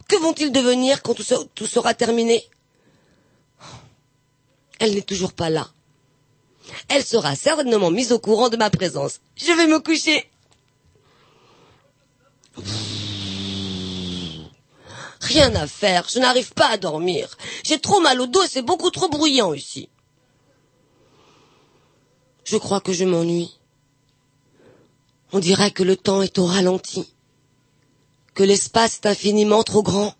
Que vont-ils devenir quand tout, se- tout sera terminé? Elle n'est toujours pas là. Elle sera certainement mise au courant de ma présence. Je vais me coucher. Rien à faire, je n'arrive pas à dormir. J'ai trop mal au dos et c'est beaucoup trop bruyant ici. Je crois que je m'ennuie. On dirait que le temps est au ralenti, que l'espace est infiniment trop grand.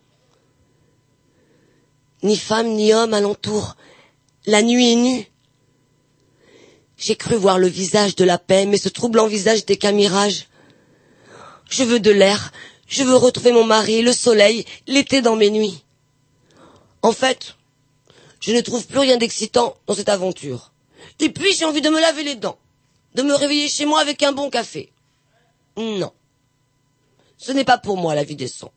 Ni femme ni homme alentour, la nuit est nue. J'ai cru voir le visage de la paix, mais ce troublant visage n'était qu'un mirage. Je veux de l'air, je veux retrouver mon mari, le soleil, l'été dans mes nuits. En fait, je ne trouve plus rien d'excitant dans cette aventure. Et puis j'ai envie de me laver les dents, de me réveiller chez moi avec un bon café. Non. Ce n'est pas pour moi la vie des sons.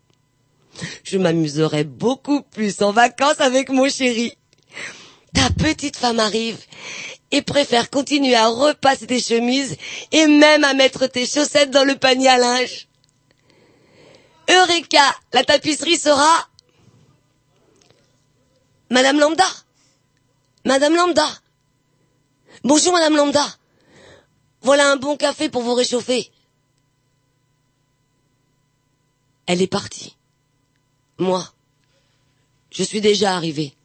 Je m'amuserais beaucoup plus en vacances avec mon chéri. Ta petite femme arrive et préfère continuer à repasser tes chemises et même à mettre tes chaussettes dans le panier à linge. Eureka, la tapisserie sera... Madame Lambda Madame Lambda Bonjour Madame Lambda. Voilà un bon café pour vous réchauffer. Elle est partie. Moi, je suis déjà arrivé.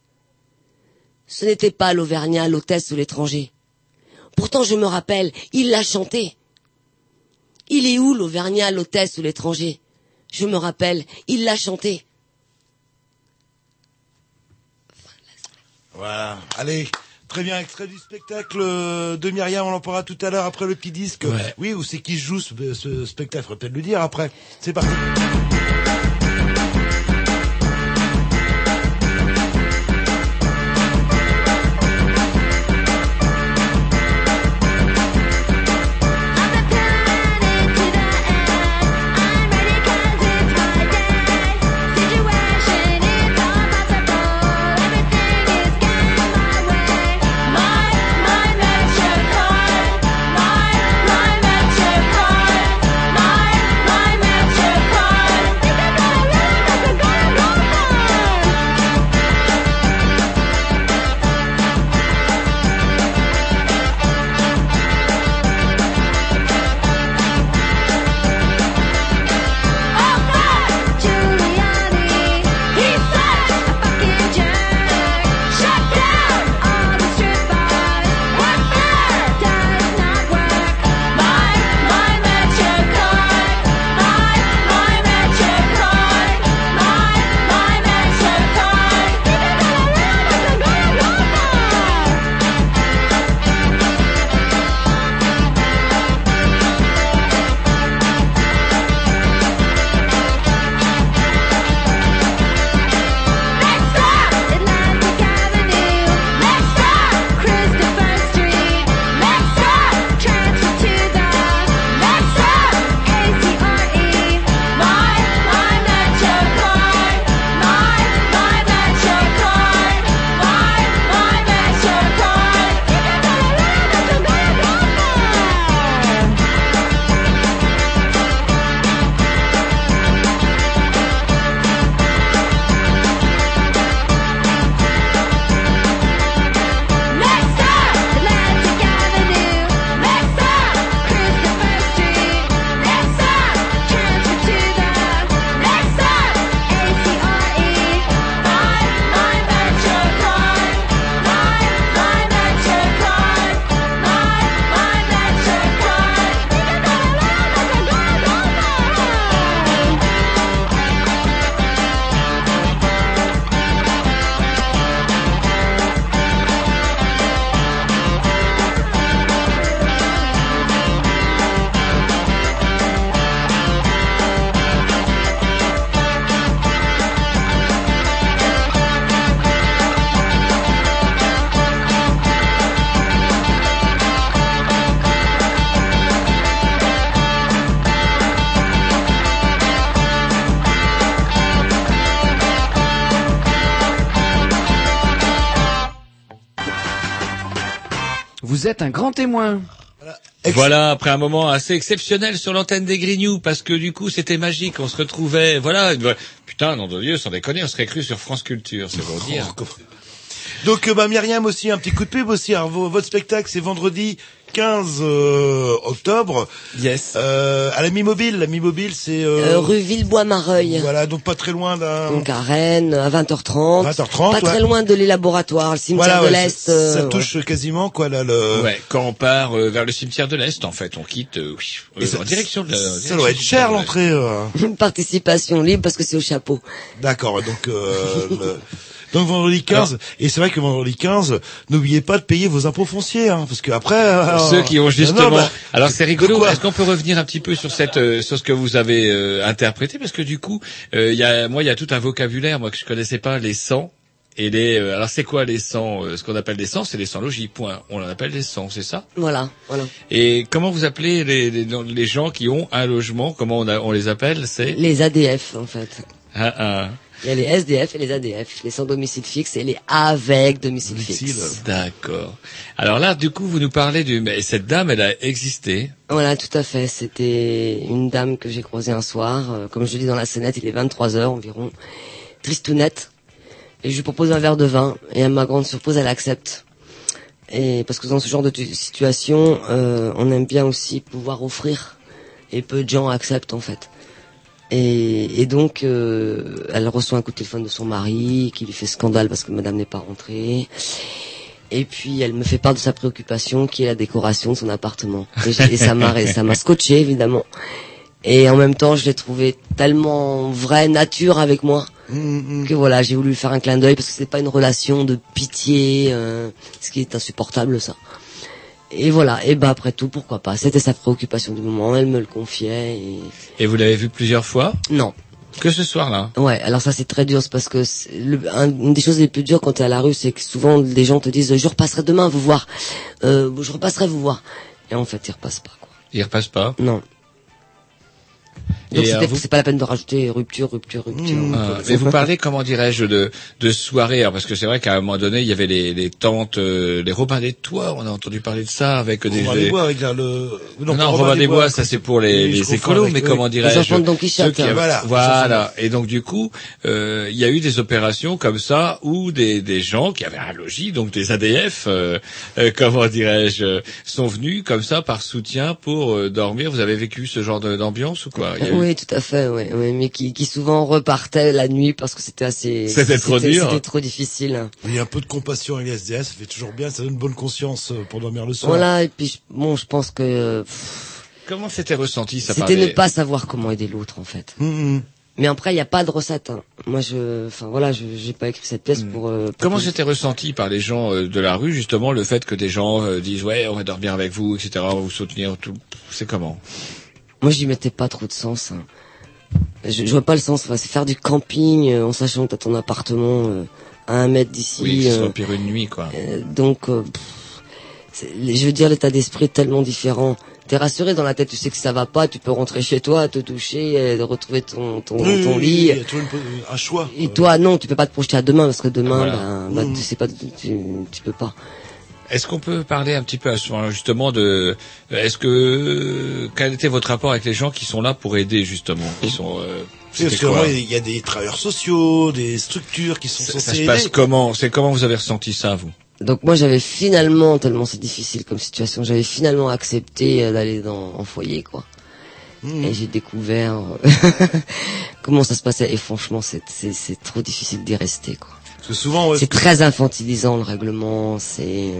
Ce n'était pas l'Auvergnat, l'hôtesse ou l'étranger. Pourtant, je me rappelle, il l'a chanté. Il est où l'Auvergnat, l'hôtesse ou l'étranger? Je me rappelle, il l'a chanté. Voilà. Allez. Très bien, extrait du spectacle de Myriam, on en parlera tout à l'heure après le petit disque. Oui, où c'est qui joue ce, ce spectacle, faudrait peut-être le dire après. C'est parti. Vous êtes un grand témoin. Voilà, après un moment assez exceptionnel sur l'antenne des Grignoux, parce que du coup c'était magique, on se retrouvait, voilà, une- putain, nom de Dieu, sans déconner, on serait cru sur France Culture, c'est pour dire. Donc euh, bah Myriam aussi un petit coup de pub aussi. Alors, vo- votre spectacle c'est vendredi 15 euh, octobre. Yes. Euh, à la Mi-Mobile. La Mi-Mobile c'est euh, Euh, rue Villebois-Mareuil. Voilà, donc pas très loin d'un. Donc à Rennes, à 20h30. 20h30, Pas très loin de les laboratoires, le cimetière Voilà, de ouais, l'Est. ça, euh, ça voilà. touche quasiment quoi là le. Ouais, quand on part euh, vers le cimetière de l'Est, en fait, on quitte euh, oui, Et euh, ça- en direction de la... ça direction doit être cher l'entrée. euh. Une participation libre parce que c'est au chapeau. D'accord, donc euh, le- donc vendredi 15 et c'est vrai que vendredi 15, n'oubliez pas de payer vos impôts fonciers hein, parce que après euh, Ceux qui ont non, justement. bah, Alors c'est rigolo. Est-ce qu'on peut revenir un petit peu sur cette, euh, sur ce que vous avez euh, interprété? Parce que du coup, euh, il y a, moi, il y a tout un vocabulaire moi que je connaissais pas les sons et les. euh, alors c'est quoi les sons euh, Ce qu'on appelle des sons, c'est les sons logiques. Point. On en appelle des sons, c'est ça? Voilà, voilà. Et comment vous appelez les, les, les gens qui ont un logement? Comment on, a- on les appelle? C'est Les ADF, en fait. Ah, ah. Il y a les SDF et les ADF, les sans domicile fixe et les avec domicile fixe. D'accord. Alors là, du coup, vous nous parlez du. Mais cette dame, elle a existé. Voilà, tout à fait. C'était une dame que j'ai croisée un soir. euh, comme je dis dans la scénette, il est 23 heures environ. Tristounette. Et je lui propose un verre de vin. Et à ma grande surprise, elle accepte. Et parce que dans ce genre de tu- situation, euh, on aime bien aussi pouvoir offrir. Et peu de gens acceptent en fait. Et, et donc, euh, elle reçoit un coup de téléphone de son mari qui lui fait scandale parce que madame n'est pas rentrée. Et puis, elle me fait part de sa préoccupation qui est la décoration de son appartement. Et, et ça m'a ça m'a scotché, évidemment. Et en même temps, je l'ai trouvé tellement vraie nature avec moi que voilà, j'ai voulu lui faire un clin d'œil parce que c'est pas une relation de pitié, euh, ce qui est insupportable ça. Et voilà, et bah après tout, pourquoi pas. C'était sa préoccupation du moment, elle me le confiait. Et... Et vous l'avez vue plusieurs fois Non. Que ce soir-là Ouais, alors ça c'est très dur, c'est parce que c'est le- un- une des choses les plus dures quand t'es à la rue, c'est que souvent les gens te disent je repasserai demain vous voir, euh, je repasserai vous voir, et en fait ils repassent pas. Quoi. Il repasse pas Non. Donc euh, vous- c'est pas la peine de rajouter rupture, rupture, rupture. Ah, mais vous parlez, comment dirais-je, de, de soirée, alors, parce que c'est vrai qu'à un moment donné, il y avait les, les tentes, euh, les Robins des Toits, on a entendu parler de ça avec des... Robin des Bois avec la- le. Non, Robin, des Bois, ça c'est pour les, les écolos, avec- mais oui. comment Les dirais-je enfants de Don Quichotte, hein. Voilà, Voilà. Et donc du coup, euh, il y a eu des opérations comme ça où des, des gens qui avaient un logis, donc des ADF, euh, euh, comment dirais-je, euh, sont venus comme ça par soutien pour euh, dormir. Vous avez vécu ce genre d'ambiance ou quoi? Il y a eu- Oui, tout à fait, oui, oui, mais qui, qui souvent repartaient la nuit parce que c'était assez. C'était trop dur. C'était trop difficile. Il y a un peu de compassion avec les SDS, ça fait toujours bien, ça donne bonne conscience euh, pour dormir le soir. Voilà, et puis je- bon, je pense que pff, Comment c'était ressenti ça c'était ne pas savoir comment aider l'autre en fait. Mais après, il n'y a pas de recette. hein. Moi, je, enfin voilà, je j'ai pas écrit cette pièce pour. euh, pour Comment que- c'était ressenti par les gens euh, de la rue justement le fait que des gens euh, disent ouais on va dormir avec vous etc on va vous soutenir tout c'est comment? Moi, j'y mettais pas trop de sens. hein. Je, je vois pas le sens. Enfin, c'est faire du camping euh, en sachant que t'as ton appartement euh, à un mètre d'ici. oui euh, soit pire une nuit quoi Euh, donc, euh, pff, je veux dire, l'état d'esprit est tellement différent. T'es rassuré dans la tête, tu sais que ça va pas, tu peux rentrer chez toi, te toucher, euh, retrouver ton, ton, Oui, ton oui, lit. il y a toujours une- un choix. Et toi, non, tu peux pas te projeter à demain parce que demain, Voilà. ben, ben, Mm. tu sais pas, tu, tu peux pas. Est-ce qu'on peut parler un petit peu à ce moment justement de est-ce que quel était votre rapport avec les gens qui sont là pour aider justement qui sont euh, Parce que moi, il y a des travailleurs sociaux, des structures qui sont ça, censées ça se aider. passe comment c'est comment vous avez ressenti ça vous? Donc moi, j'avais finalement, tellement c'est difficile comme situation, j'avais finalement accepté euh, d'aller dans en foyer, quoi. Mm. Et j'ai découvert euh, comment ça se passait. Et franchement, c'est c'est c'est trop difficile d'y rester, quoi. Parce que souvent, ouais, C'est très infantilisant le règlement. C'est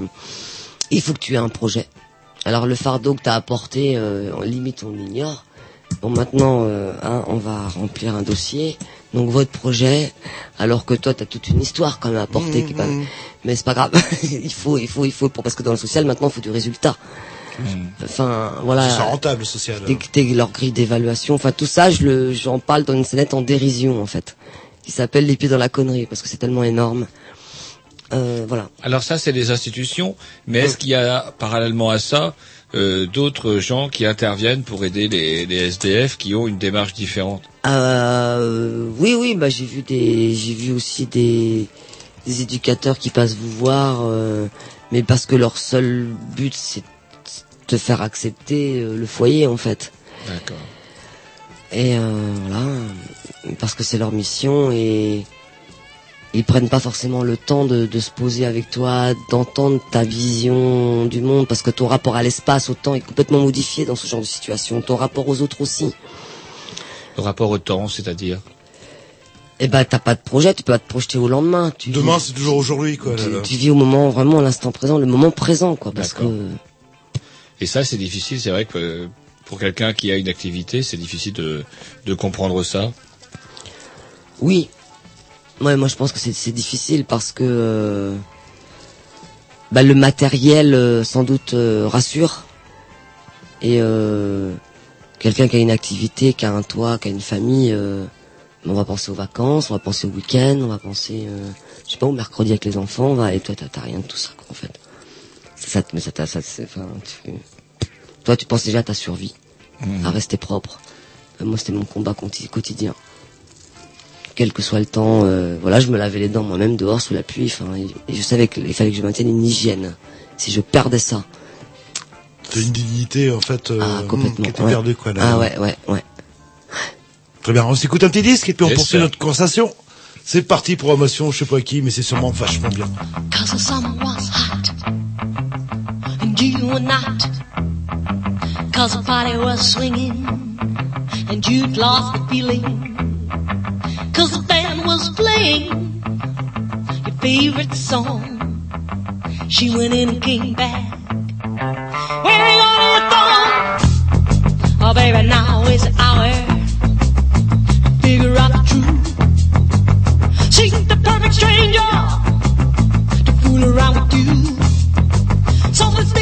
il faut que tu aies un projet. Alors le fardeau que t'as apporté, euh, en limite on l'ignore. Bon maintenant, euh, hein, on va remplir un dossier. Donc votre projet, alors que toi t'as toute une histoire quand même à apporter. qui est pas- Mais c'est pas grave. il faut, il faut, il faut pour parce que dans le social maintenant il faut du résultat. Enfin voilà. c'est rentable, le social. Dès que t'es leur grille d'évaluation, enfin tout ça, je le, j'en parle dans une scénette en dérision en fait, qui s'appelle les pieds dans la connerie parce que c'est tellement énorme. Euh, voilà. alors ça c'est les institutions mais est-ce qu'il y a parallèlement à ça euh, d'autres gens qui interviennent pour aider les, les SDF qui ont une démarche différente? Euh, oui, oui, bah j'ai vu des, j'ai vu aussi des, des éducateurs qui passent vous voir, euh, mais parce que leur seul but c'est de faire accepter euh, le foyer en fait. D'accord. Et euh, voilà, parce que c'est leur mission et ils prennent pas forcément le temps de, de se poser avec toi, d'entendre ta vision du monde, parce que ton rapport à l'espace, au temps, est complètement modifié dans ce genre de situation. Ton rapport aux autres aussi. Le rapport au temps, c'est-à-dire? Eh ben, t'as pas de projet, tu peux pas te projeter au lendemain. Tu Demain, c'est toujours aujourd'hui, quoi. là, tu, là. tu vis au moment, vraiment, l'instant présent, le moment présent, quoi, parce que Et ça, c'est difficile. C'est vrai que pour quelqu'un qui a une activité, c'est difficile de, comprendre ça. Oui. Moi je pense que c'est difficile parce que euh, bah, le matériel euh, sans doute euh, rassure et quelqu'un qui a une activité, qui a un toit, qui a une famille, on va penser aux vacances, on va penser au week-end, on va penser, je sais pas, au mercredi avec les enfants, va, et toi t'as rien de tout ça quoi, en fait. Mais ça, enfin, toi tu penses déjà à ta survie, à rester propre. Euh, Moi c'était mon combat quotidien quel que soit le temps, euh, voilà, je me lavais les dents moi-même dehors sous la pluie, enfin, et, je savais qu'il fallait que je maintienne une hygiène. Si je perdais ça, T'as une dignité, en fait, euh, ah, complètement. qui était ouais. perdue, quoi. Là, ah ouais, ouais, ouais. Très bien, on s'écoute un petit disque et puis on Yes, poursuit notre conversation. C'est parti, promotion, je sais pas qui, mais c'est sûrement vachement bien. Cause the summer was hot and you were not. Cause the party was swinging and you'd lost the feeling. Cause the band was playing your favorite song. She went in and came back wearing all her thong. Oh baby, now is the hour to figure out the truth. She's the perfect stranger to fool around with you. Something's stinking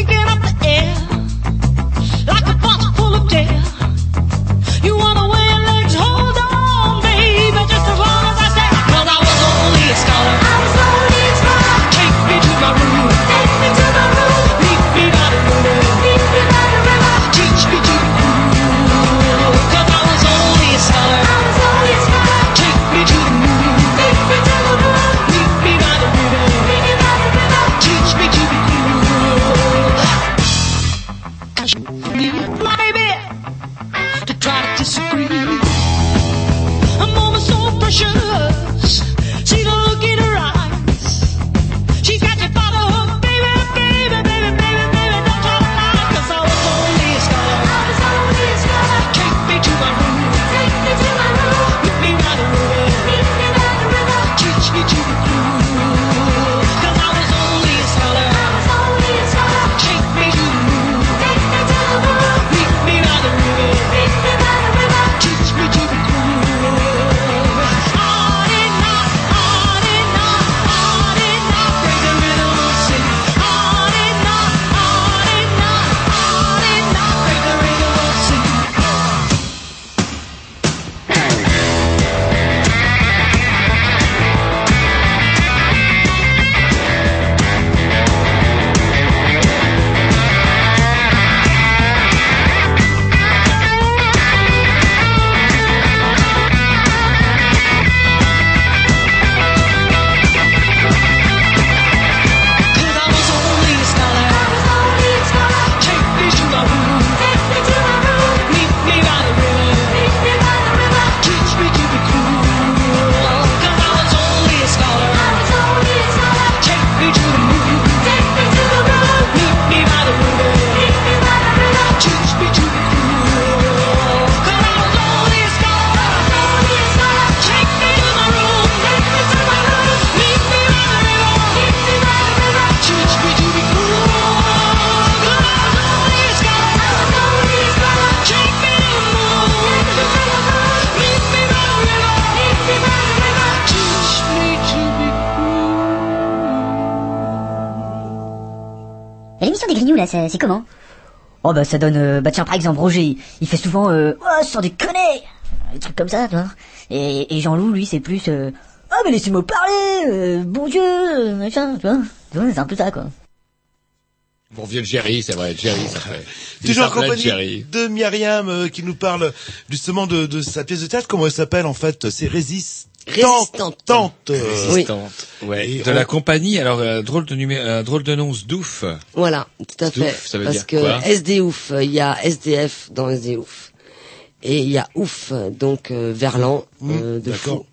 c'est comment Oh bah ça donne... euh, bah tiens, par exemple, Roger, il, fait souvent... Euh, oh, sans déconner Des trucs comme ça, tu vois. Et, et Jean-Loup, lui, c'est plus... Euh, oh mais laissez-moi parler euh, Bon Dieu euh, Machin, tu vois. C'est un peu ça, quoi. Bon vieux Jerry, c'est vrai, Jerry, ça fait. Toujours en compagnie Jerry. de Myriam euh, qui nous parle justement de, de sa pièce de théâtre. Comment elle s'appelle en fait C'est Résiste. Résistante. Tante. Résistante. Ouais. Et de on- la compagnie, alors euh, drôle de numéro, euh, drôle de nom, Sdouf. Voilà, tout à fait. Ça veut Parce dire que quoi SD ouf, euh, il y a SDF dans SD ouf. Et il y a ouf, euh, donc euh, Verlan euh, de fou.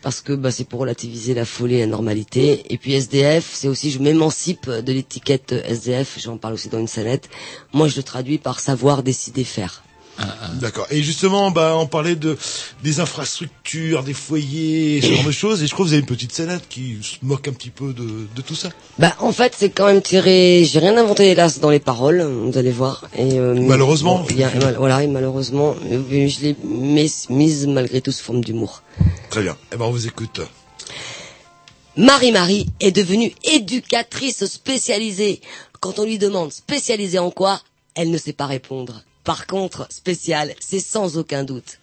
Parce que bah, c'est pour relativiser la folie et la normalité. Et puis SDF, c'est aussi je m'émancipe de l'étiquette SDF, j'en parle aussi dans une scénette. Moi je le traduis par savoir décider faire. D'accord. Et justement, bah, on parlait de des infrastructures, des foyers, ce genre de choses. Et je crois que vous avez une petite scénette qui se moque un petit peu de, de tout ça. Bah en fait c'est quand même tiré, j'ai rien inventé hélas dans les paroles, vous allez voir. Et, euh, Malheureusement. bon, il y a- mal- voilà, et malheureusement, euh, je l'ai mis- mise malgré tout sous forme d'humour. Très bien. Eh ben, on vous écoute. Marie-Marie est devenue éducatrice spécialisée. Quand on lui demande spécialisée en quoi, elle ne sait pas répondre. Par contre, spéciale, c'est sans aucun doute.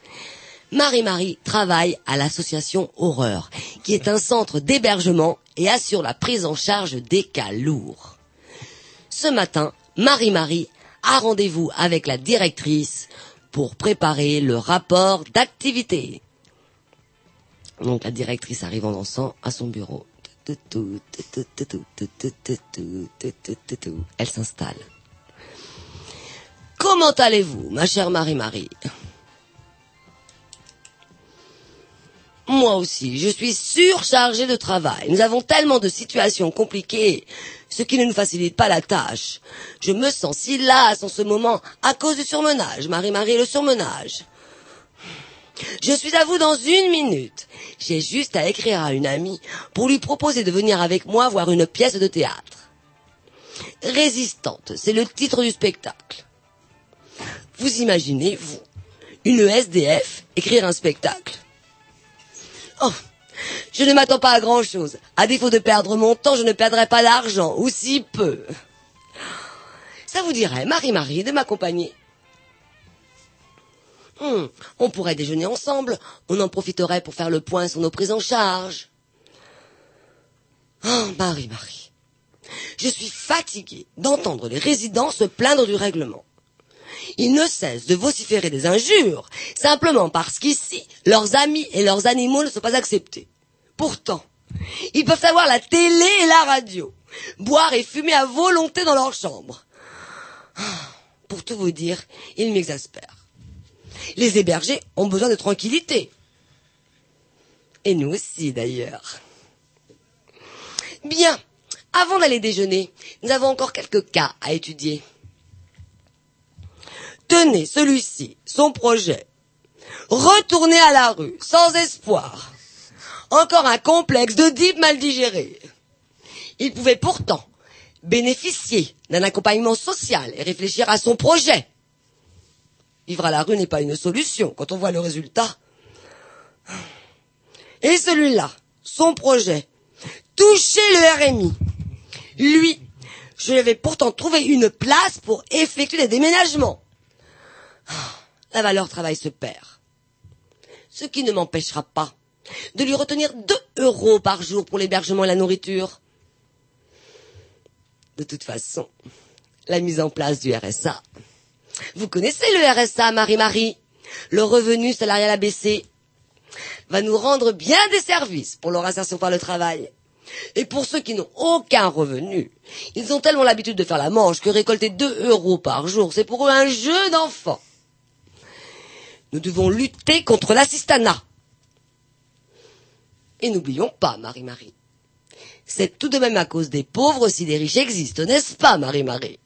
Marie-Marie travaille à l'association Horreur, qui est un centre d'hébergement et assure la prise en charge des cas lourds. Ce matin, Marie-Marie a rendez-vous avec la directrice pour préparer le rapport d'activité. Donc la directrice arrive en dansant à son bureau. Elle s'installe. Comment allez-vous, ma chère Marie-Marie? Moi aussi, je suis surchargée de travail. Nous avons tellement de situations compliquées, ce qui ne nous facilite pas la tâche. Je me sens si lasse en ce moment à cause du surmenage. Marie-Marie, le surmenage. Je suis à vous dans une minute. J'ai juste à écrire à une amie pour lui proposer de venir avec moi voir une pièce de théâtre. Résistante, c'est le titre du spectacle. Vous imaginez, vous, une SDF écrire un spectacle Oh, je ne m'attends pas à grand-chose. À défaut de perdre mon temps, je ne perdrai pas d'argent, ou si peu. Ça vous dirait, Marie-Marie, de m'accompagner Hmm, on pourrait déjeuner ensemble. On en profiterait pour faire le point sur nos prises en charge. Oh, Marie, Marie. Je suis fatiguée d'entendre les résidents se plaindre du règlement. Ils ne cessent de vociférer des injures, simplement parce qu'ici, leurs amis et leurs animaux ne sont pas acceptés. Pourtant, ils peuvent avoir la télé et la radio, boire et fumer à volonté dans leur chambre. Ah, Pour tout vous dire, ils m'exaspèrent. Les hébergés ont besoin de tranquillité. Et nous aussi, d'ailleurs. Bien. Avant d'aller déjeuner, nous avons encore quelques cas à étudier. Tenez, celui-ci, son projet. Retourner à la rue, sans espoir. Encore un complexe de deep mal digéré. Il pouvait pourtant bénéficier d'un accompagnement social et réfléchir à son projet. Vivre à la rue n'est pas une solution quand on voit le résultat. Et celui-là, son projet, toucher le RMI. Lui, je lui avais pourtant trouvé une place pour effectuer des déménagements. La valeur travail se perd. Ce qui ne m'empêchera pas de lui retenir 2 euros par jour pour l'hébergement et la nourriture. De toute façon, la mise en place du RSA. Vous connaissez le RSA, Marie-Marie? Le revenu salarial abaissé va nous rendre bien des services pour leur insertion par le travail. Et pour ceux qui n'ont aucun revenu, ils ont tellement l'habitude de faire la manche que récolter 2 euros par jour, c'est pour eux un jeu d'enfant. Nous devons lutter contre l'assistanat. Et n'oublions pas, Marie-Marie, c'est tout de même à cause des pauvres si des riches existent, n'est-ce pas, Marie-Marie?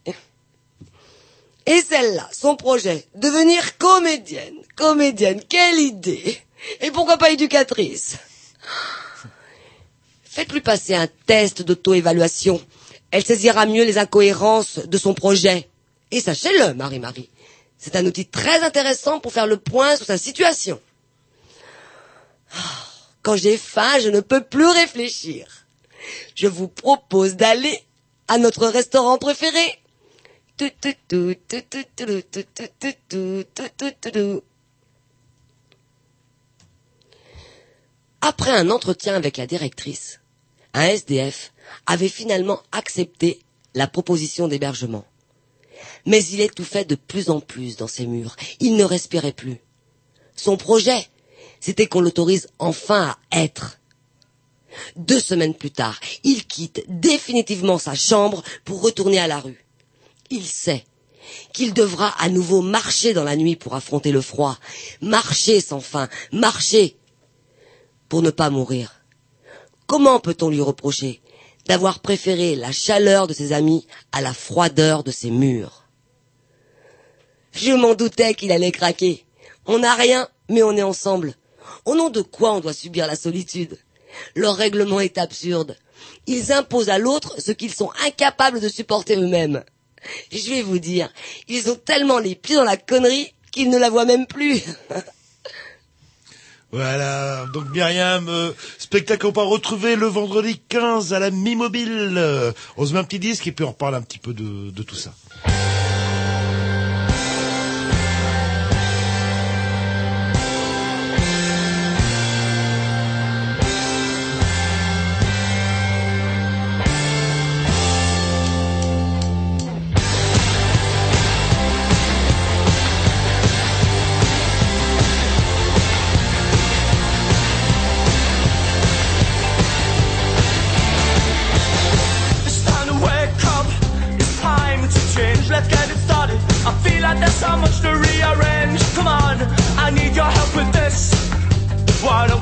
Et celle-là, son projet, devenir comédienne. Comédienne, quelle idée Et pourquoi pas éducatrice? Faites-lui passer un test d'auto-évaluation. Elle saisira mieux les incohérences de son projet. Et sachez-le, Marie-Marie, c'est un outil très intéressant pour faire le point sur sa situation. Quand j'ai faim, je ne peux plus réfléchir. Je vous propose d'aller à notre restaurant préféré. Après un entretien avec la directrice, un SDF avait finalement accepté la proposition d'hébergement. Mais il étouffait de plus en plus dans ses murs. Il ne respirait plus. Son projet, c'était qu'on l'autorise enfin à être. Deux semaines plus tard, il quitte définitivement sa chambre pour retourner à la rue. Il sait qu'il devra à nouveau marcher dans la nuit pour affronter le froid, marcher sans fin, marcher pour ne pas mourir. Comment peut-on lui reprocher d'avoir préféré la chaleur de ses amis à la froideur de ses murs Je m'en doutais qu'il allait craquer. On n'a rien, mais on est ensemble. Au nom de quoi on doit subir la solitude? Leur règlement est absurde. Ils imposent à l'autre ce qu'ils sont incapables de supporter eux-mêmes. Je vais vous dire, ils ont tellement les pieds dans la connerie qu'ils ne la voient même plus. Voilà, donc Myriam, euh, spectacle qu'on va retrouver le vendredi 15 à la Mi-Mobile. Euh, on se met un petit disque et puis on reparle un petit peu de tout ça.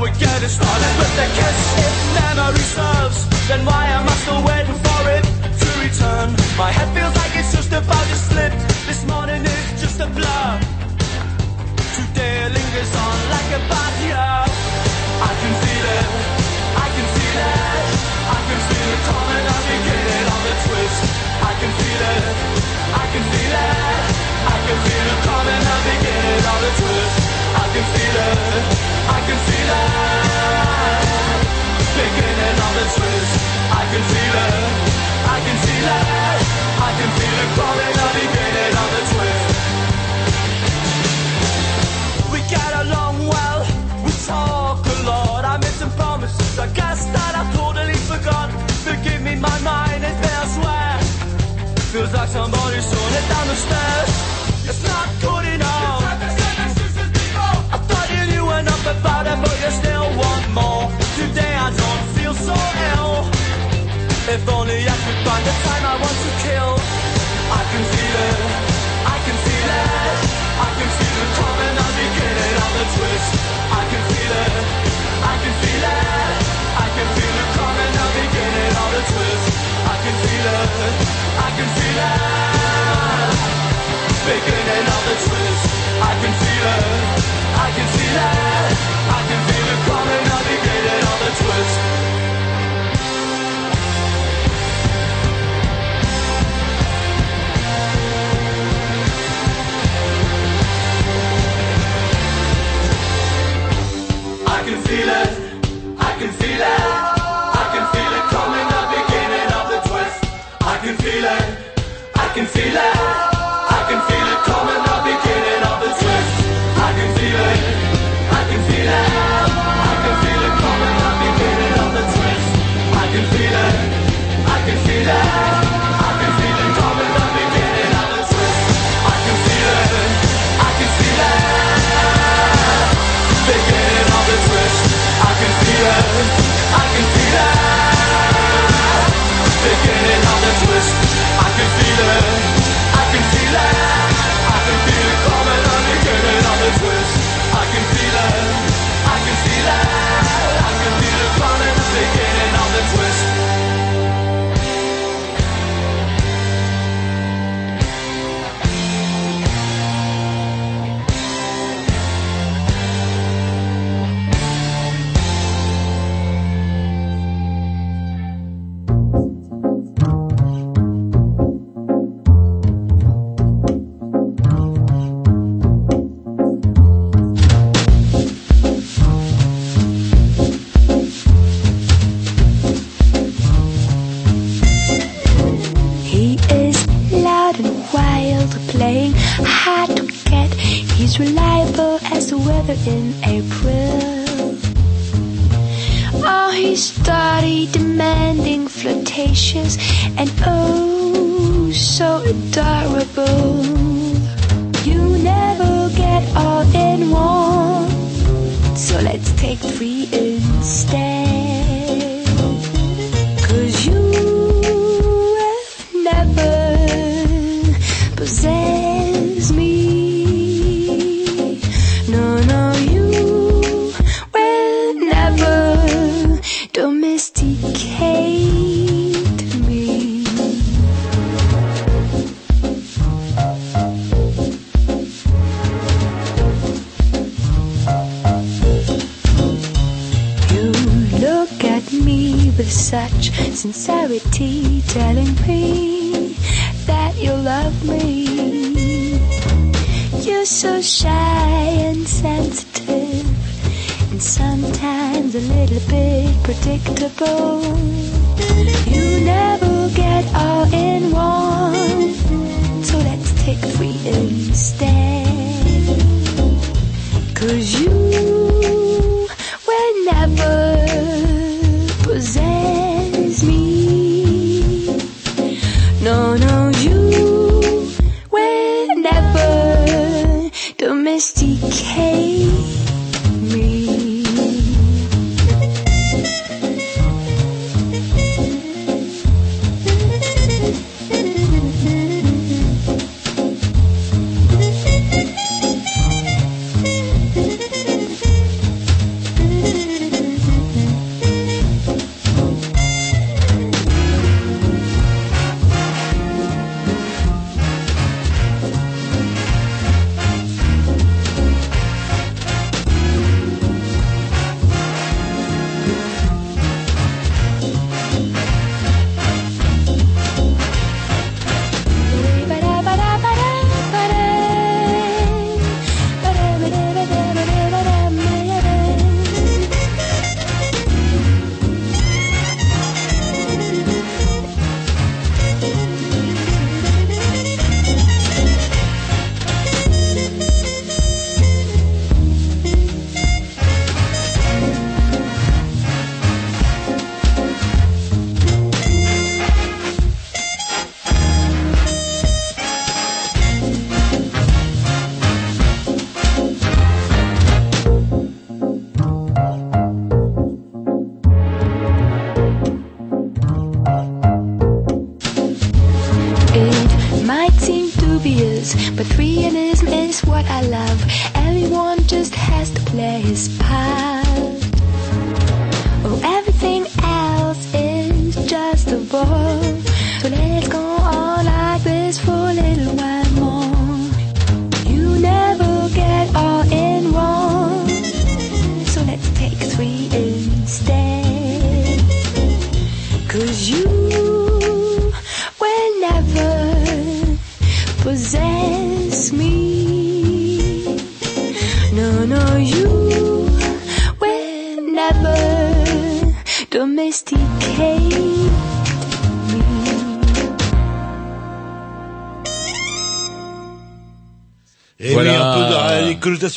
We get it started with the kiss? If memory serves, then why am I still waiting for it to return? My head feels like it's just about to slip. This morning is just a blur. Today lingers on like a bad year. I can feel it. I can feel it. I can feel it coming. I'm beginning of the twist. I can feel it. I can feel it. I can feel it coming. I'm beginning of the twist. I can feel it. I can feel it. Beginning of the twist. I can feel it. I can feel it. I can feel it coming. I'm beginning of the twist. We get along well, we talk a lot. I made some promises, I guess that I totally forgot. Forgive me, my mind is been elsewhere. Feels like somebody's thrown it down the stairs. It's not good If only I could find the time I want to kill. I can feel it. I can feel it. I can feel it coming. I'm beginning of the twist. I can feel it. I can feel it. I can feel it coming. I'm beginning of the twist. I can feel it. I can feel it. Beginning of the twist. I can feel it. I can feel it. I I can feel it.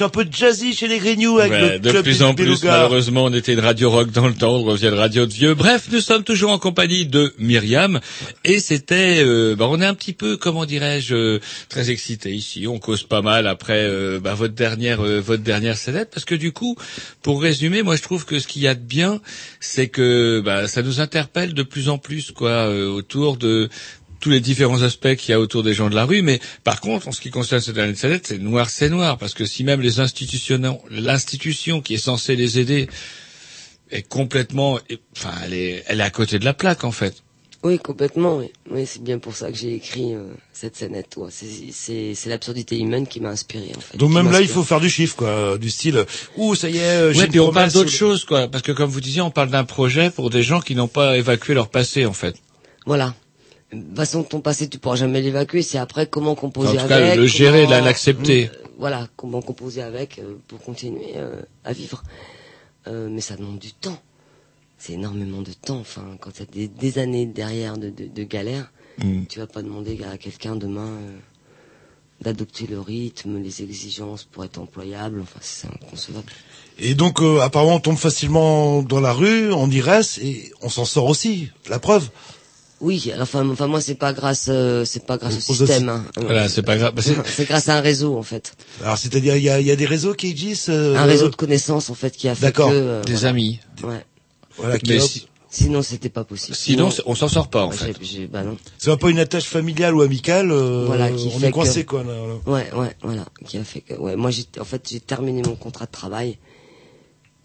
Connotation un peu jazzy chez les Grignoux avec Ouais, le de club plus des en plus, Belugas. malheureusement, on était de radio rock dans le temps, on revient de radio de vieux. Bref, nous sommes toujours en compagnie de Myriam, et c'était, euh, bah, on est un petit peu, comment dirais-je, euh, très excité ici. On cause pas mal après euh, bah, votre dernière, euh, votre dernière scénette, parce que du coup, pour résumer, moi je trouve que ce qu'il y a de bien, c'est que bah, ça nous interpelle de plus en plus, quoi, euh, autour de tous les différents aspects qu'il y a autour des gens de la rue, mais par contre, en ce qui concerne cette année de Salette, c'est noir, c'est noir, parce que si même les institutions, l'institution qui est censée les aider est complètement, enfin, elle est, elle est à côté de la plaque, en fait. Oui, complètement. Oui, oui c'est bien pour ça que j'ai écrit euh, cette scénette. Ouais. C'est, c'est, c'est l'absurdité humaine qui m'a inspiré. En fait, Donc même là, il faut faire du chiffre, quoi, du style, ouh, ça y est, euh, j'ai Ouais, puis on parle d'autre ou- chose, quoi, parce que comme vous disiez, on parle d'un projet pour des gens qui n'ont pas évacué leur passé, en fait. Voilà. De toute façon, ton passé, tu pourras jamais l'évacuer. C'est après comment composer En tout cas, avec. le gérer, comment- l'accepter. Euh, voilà, comment composer avec euh, pour continuer euh, à vivre. Euh, mais ça demande du temps. C'est énormément de temps. Enfin, quand a des, des années derrière de, de, de galère, Mm. tu vas pas demander à quelqu'un demain euh, d'adopter le rythme, les exigences pour être employable. Enfin, c'est inconcevable. Et donc, euh, apparemment, on tombe facilement dans la rue, on y reste, et on s'en sort aussi. La preuve. Oui, enfin, enfin moi c'est pas grâce, euh, c'est pas grâce au système. hein. Voilà, c'est pas grave. C'est- C'est grâce à un réseau en fait, Alors c'est-à-dire il y a, il y a des réseaux qui existent. euh, un réseau de connaissances en fait qui a fait que. D'accord. euh, Des voilà. amis. Ouais. Voilà, qui Mais si- Sinon c'était pas possible. Sinon, on s'en sort pas, en Ouais, fait. j'ai- j'ai- bah non. c'est pas une attache familiale ou amicale. euh, Voilà, qui on fait est coincé que- quoi. là, là. Ouais, ouais, voilà, qui a fait que, ouais, moi j'ai, en fait, j'ai terminé mon contrat de travail.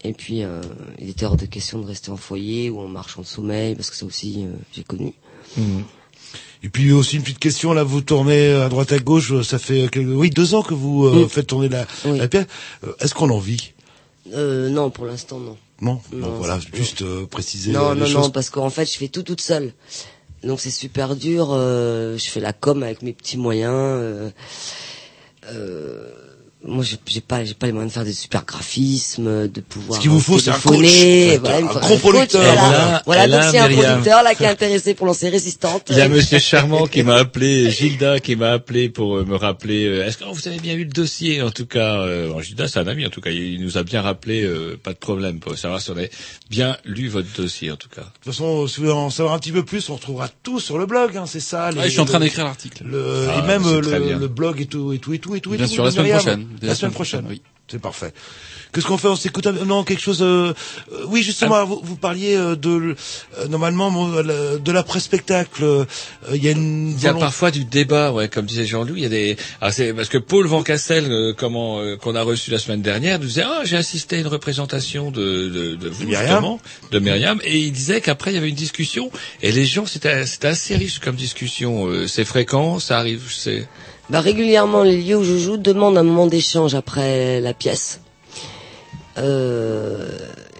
Et puis, euh, il était hors de question de rester en foyer ou en marchand de sommeil, parce que ça aussi, euh, j'ai connu. Et puis aussi une petite question là, vous tournez à droite à gauche, ça fait quelques... oui deux ans que vous euh, Mm. faites tourner la, Oui. la pièce. Euh, Est-ce qu'on en vit? Euh, non, pour l'instant, non. Non? Non, voilà, juste euh, préciser Non, les non, choses. non, parce qu'en fait, je fais tout toute seule. Donc c'est super dur. je fais la com avec mes petits moyens. euh, moi, j'ai j'ai pas, j'ai pas les moyens de faire des super graphismes, de pouvoir. Ce qu'il vous faut, c'est un coach. voilà, Un faut gros coach, producteur. Voilà, voilà donc a c'est un Myriam. producteur là qui est intéressé pour lancer Résistante. Il y a Monsieur Charmant qui m'a appelé, Gilda qui m'a appelé pour euh, me rappeler. euh, Est-ce que vous avez bien eu le dossier En tout cas, euh, Gilda c'est un ami. En tout cas, il nous a bien rappelé. euh, pas de problème pour savoir si on avait bien lu votre dossier. En tout cas. De toute façon, si vous voulez en savoir un petit peu plus, on retrouvera tout sur le blog, hein, c'est ça. je suis en train d'écrire l'article. le- Ah, et même le, blog et tout et tout et tout et tout. et Bien tout, sûr, la semaine prochaine. La, semaine prochaine. oui. C'est parfait. Qu'est-ce qu'on fait On s'écoute un... Non, quelque chose. euh, euh, oui, justement, vous, vous parliez euh, de euh, normalement de l'après-spectacle. euh, Il y a une. Il y a parfois du débat, ouais, comme disait Jean-Louis. Il y a des, ah, c'est parce que Paul Van Castel, euh, comment euh, qu'on a reçu la semaine dernière, nous disait, ah, j'ai assisté à une représentation de de, de vous Myriam. justement, de Myriam, et il disait qu'après il y avait une discussion, et les gens, c'était c'était assez riche comme discussion. euh, c'est fréquent, ça arrive, c'est. Bah, régulièrement, les lieux où je joue demandent un moment d'échange après la pièce. Euh,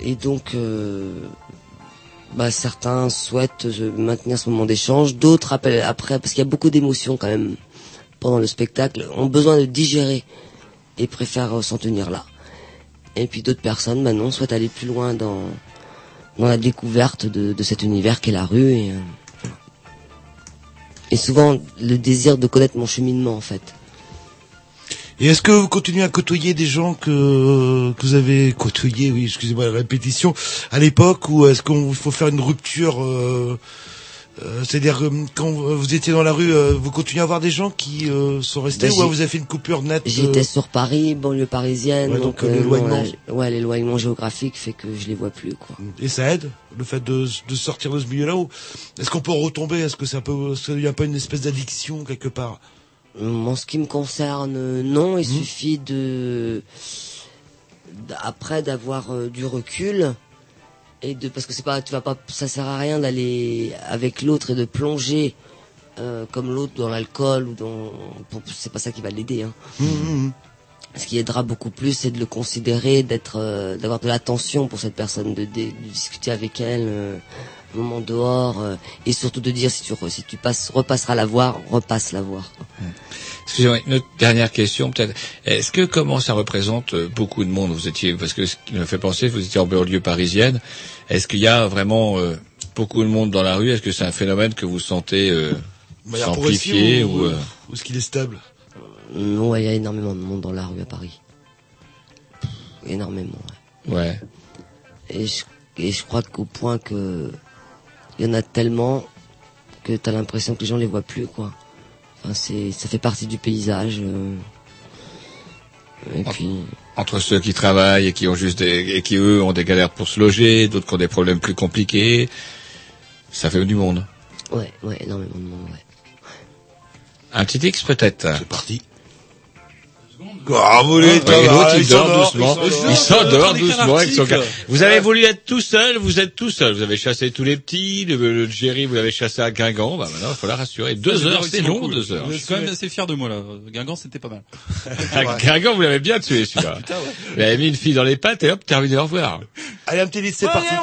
et donc, euh, bah, certains souhaitent euh, maintenir ce moment d'échange, d'autres appellent après, parce qu'il y a beaucoup d'émotions quand même pendant le spectacle, ont besoin de digérer et préfèrent euh, s'en tenir là. Et puis d'autres personnes, bah non, souhaitent aller plus loin dans, dans la découverte de, de cet univers qu'est la rue. Et, euh, et souvent le désir de connaître mon cheminement en fait. Et est-ce que vous continuez à côtoyer des gens que, vous avez côtoyés, oui, excusez-moi la répétition, à l'époque, ou est-ce qu'il faut faire une rupture euh, euh, C'est-à-dire, euh, quand vous étiez dans la rue, euh, vous continuez à avoir des gens qui euh, sont restés, Ben, ou vous avez fait une coupure nette euh, J'étais sur Paris, banlieue parisienne, Ouais, donc, donc, euh, euh, l'éloignement. là, ouais, l'éloignement géographique fait que je les vois plus quoi. Et ça aide, le fait de, de sortir de ce milieu-là ou Est-ce qu'on peut retomber? Est-ce que c'est un peu, qu'il y a pas une espèce d'addiction quelque part? En ce qui me concerne, euh, non, il Mhm. suffit de après d'avoir euh, du recul et de parce que c'est pas tu vas pas ça sert à rien d'aller avec l'autre et de plonger euh, comme l'autre dans l'alcool ou dans c'est pas ça qui va l'aider hein. Mhm. Ce qui aidera beaucoup plus, c'est de le considérer, d'être, euh, d'avoir de l'attention pour cette personne, de, de- de discuter avec elle, euh, un moment dehors, euh, et surtout de dire si tu, si tu passes, repasseras la voir, repasse la voir. Excusez-moi, une autre dernière question peut-être. Est-ce que comment ça représente euh, beaucoup de monde? Vous étiez parce que ce qui me fait penser, vous étiez en banlieue parisienne. Est-ce qu'il y a vraiment euh, beaucoup de monde dans la rue? Est-ce que c'est un phénomène que vous sentez euh, progressive s'amplifier ou, ou, euh, ou est-ce qu'il est stable? Non, ouais, il y a énormément de monde dans la rue à Paris. Énormément. ouais. Ouais. Et je, et je crois qu'au point que il y en a tellement que t'as l'impression que les gens les voient plus, quoi. Enfin, c'est, ça fait partie du paysage. euh. Puis. entre ceux qui travaillent et qui ont juste des, et qui eux ont des galères pour se loger, d'autres qui ont des problèmes plus compliqués, ça fait du monde. Ouais, ouais, énormément de monde, ouais. Un petit X peut-être. C'est parti. Ouais, et l'autre, il dort s'endort, doucement. il écrit un doucement avec son Vous avez voulu être tout seul, vous êtes tout seul. Vous avez chassé tous les petits, le, le Jerry, vous l'avez chassé à Guingamp. Bah maintenant, il faut la rassurer. Deux heures, c'est long, deux heures. Je suis quand même assez fier de moi là. Guingamp, c'était pas mal. À Guingamp, vous l'avez bien tué, celui-là. Vous avez mis une fille dans les pattes et hop, terminé, au revoir. Allez, un petit c'est parti.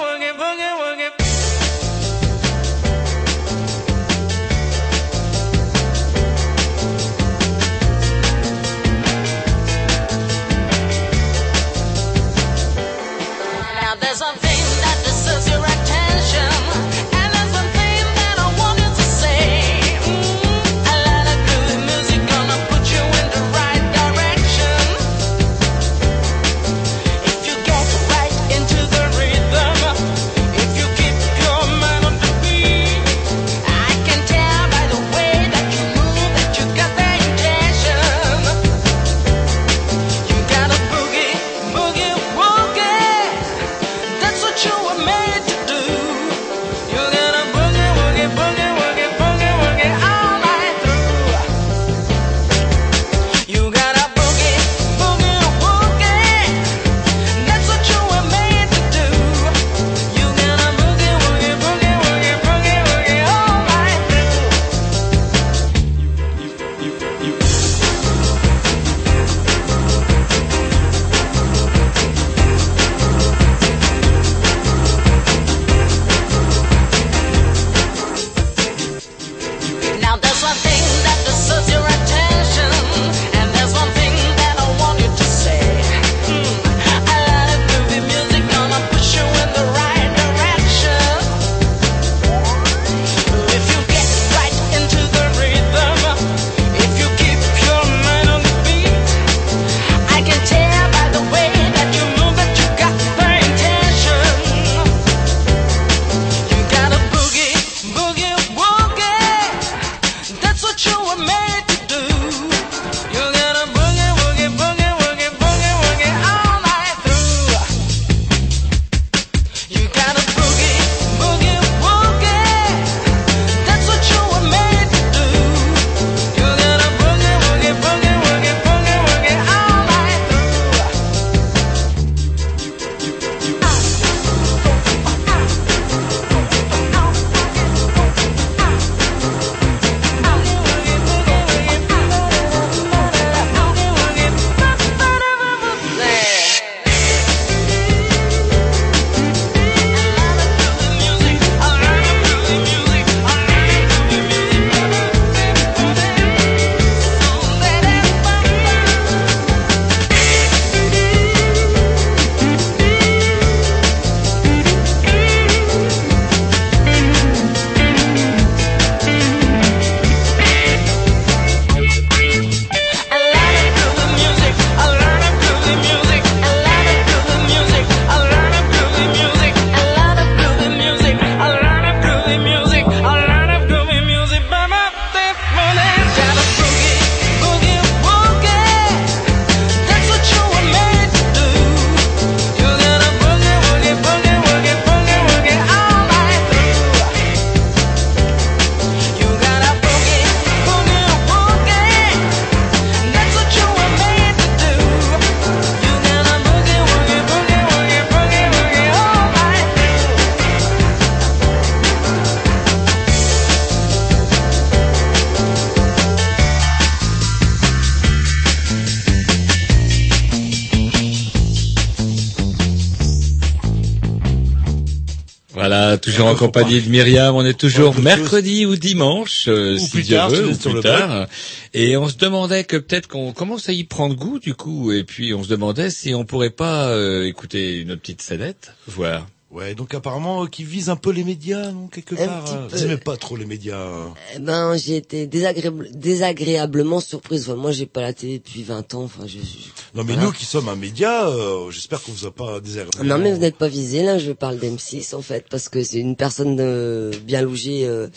Toujours en compagnie de Myriam. On est toujours mercredi ou dimanche, euh, Ou si plus Dieu tard, veut, ou plus tard. Et on se demandait que peut-être qu'on commence à y prendre goût du coup. Et puis on se demandait si on pourrait pas euh, écouter notre petite scénette, voir. Ouais, donc apparemment, euh, qui vise un peu les médias, non, quelque Un part. peu. Vous aimez pas trop les médias. euh. Eh ben, j'ai été désagréable- désagréablement surprise. Enfin, moi, j'ai pas la télé depuis 20 ans. Enfin, je, je- Non, mais voilà. nous qui sommes un média, euh, j'espère qu'on vous a pas désagréable. Non, mais vous n'êtes pas visé. Là, je parle d'M6 en fait, parce que c'est une personne euh, bien logée. euh,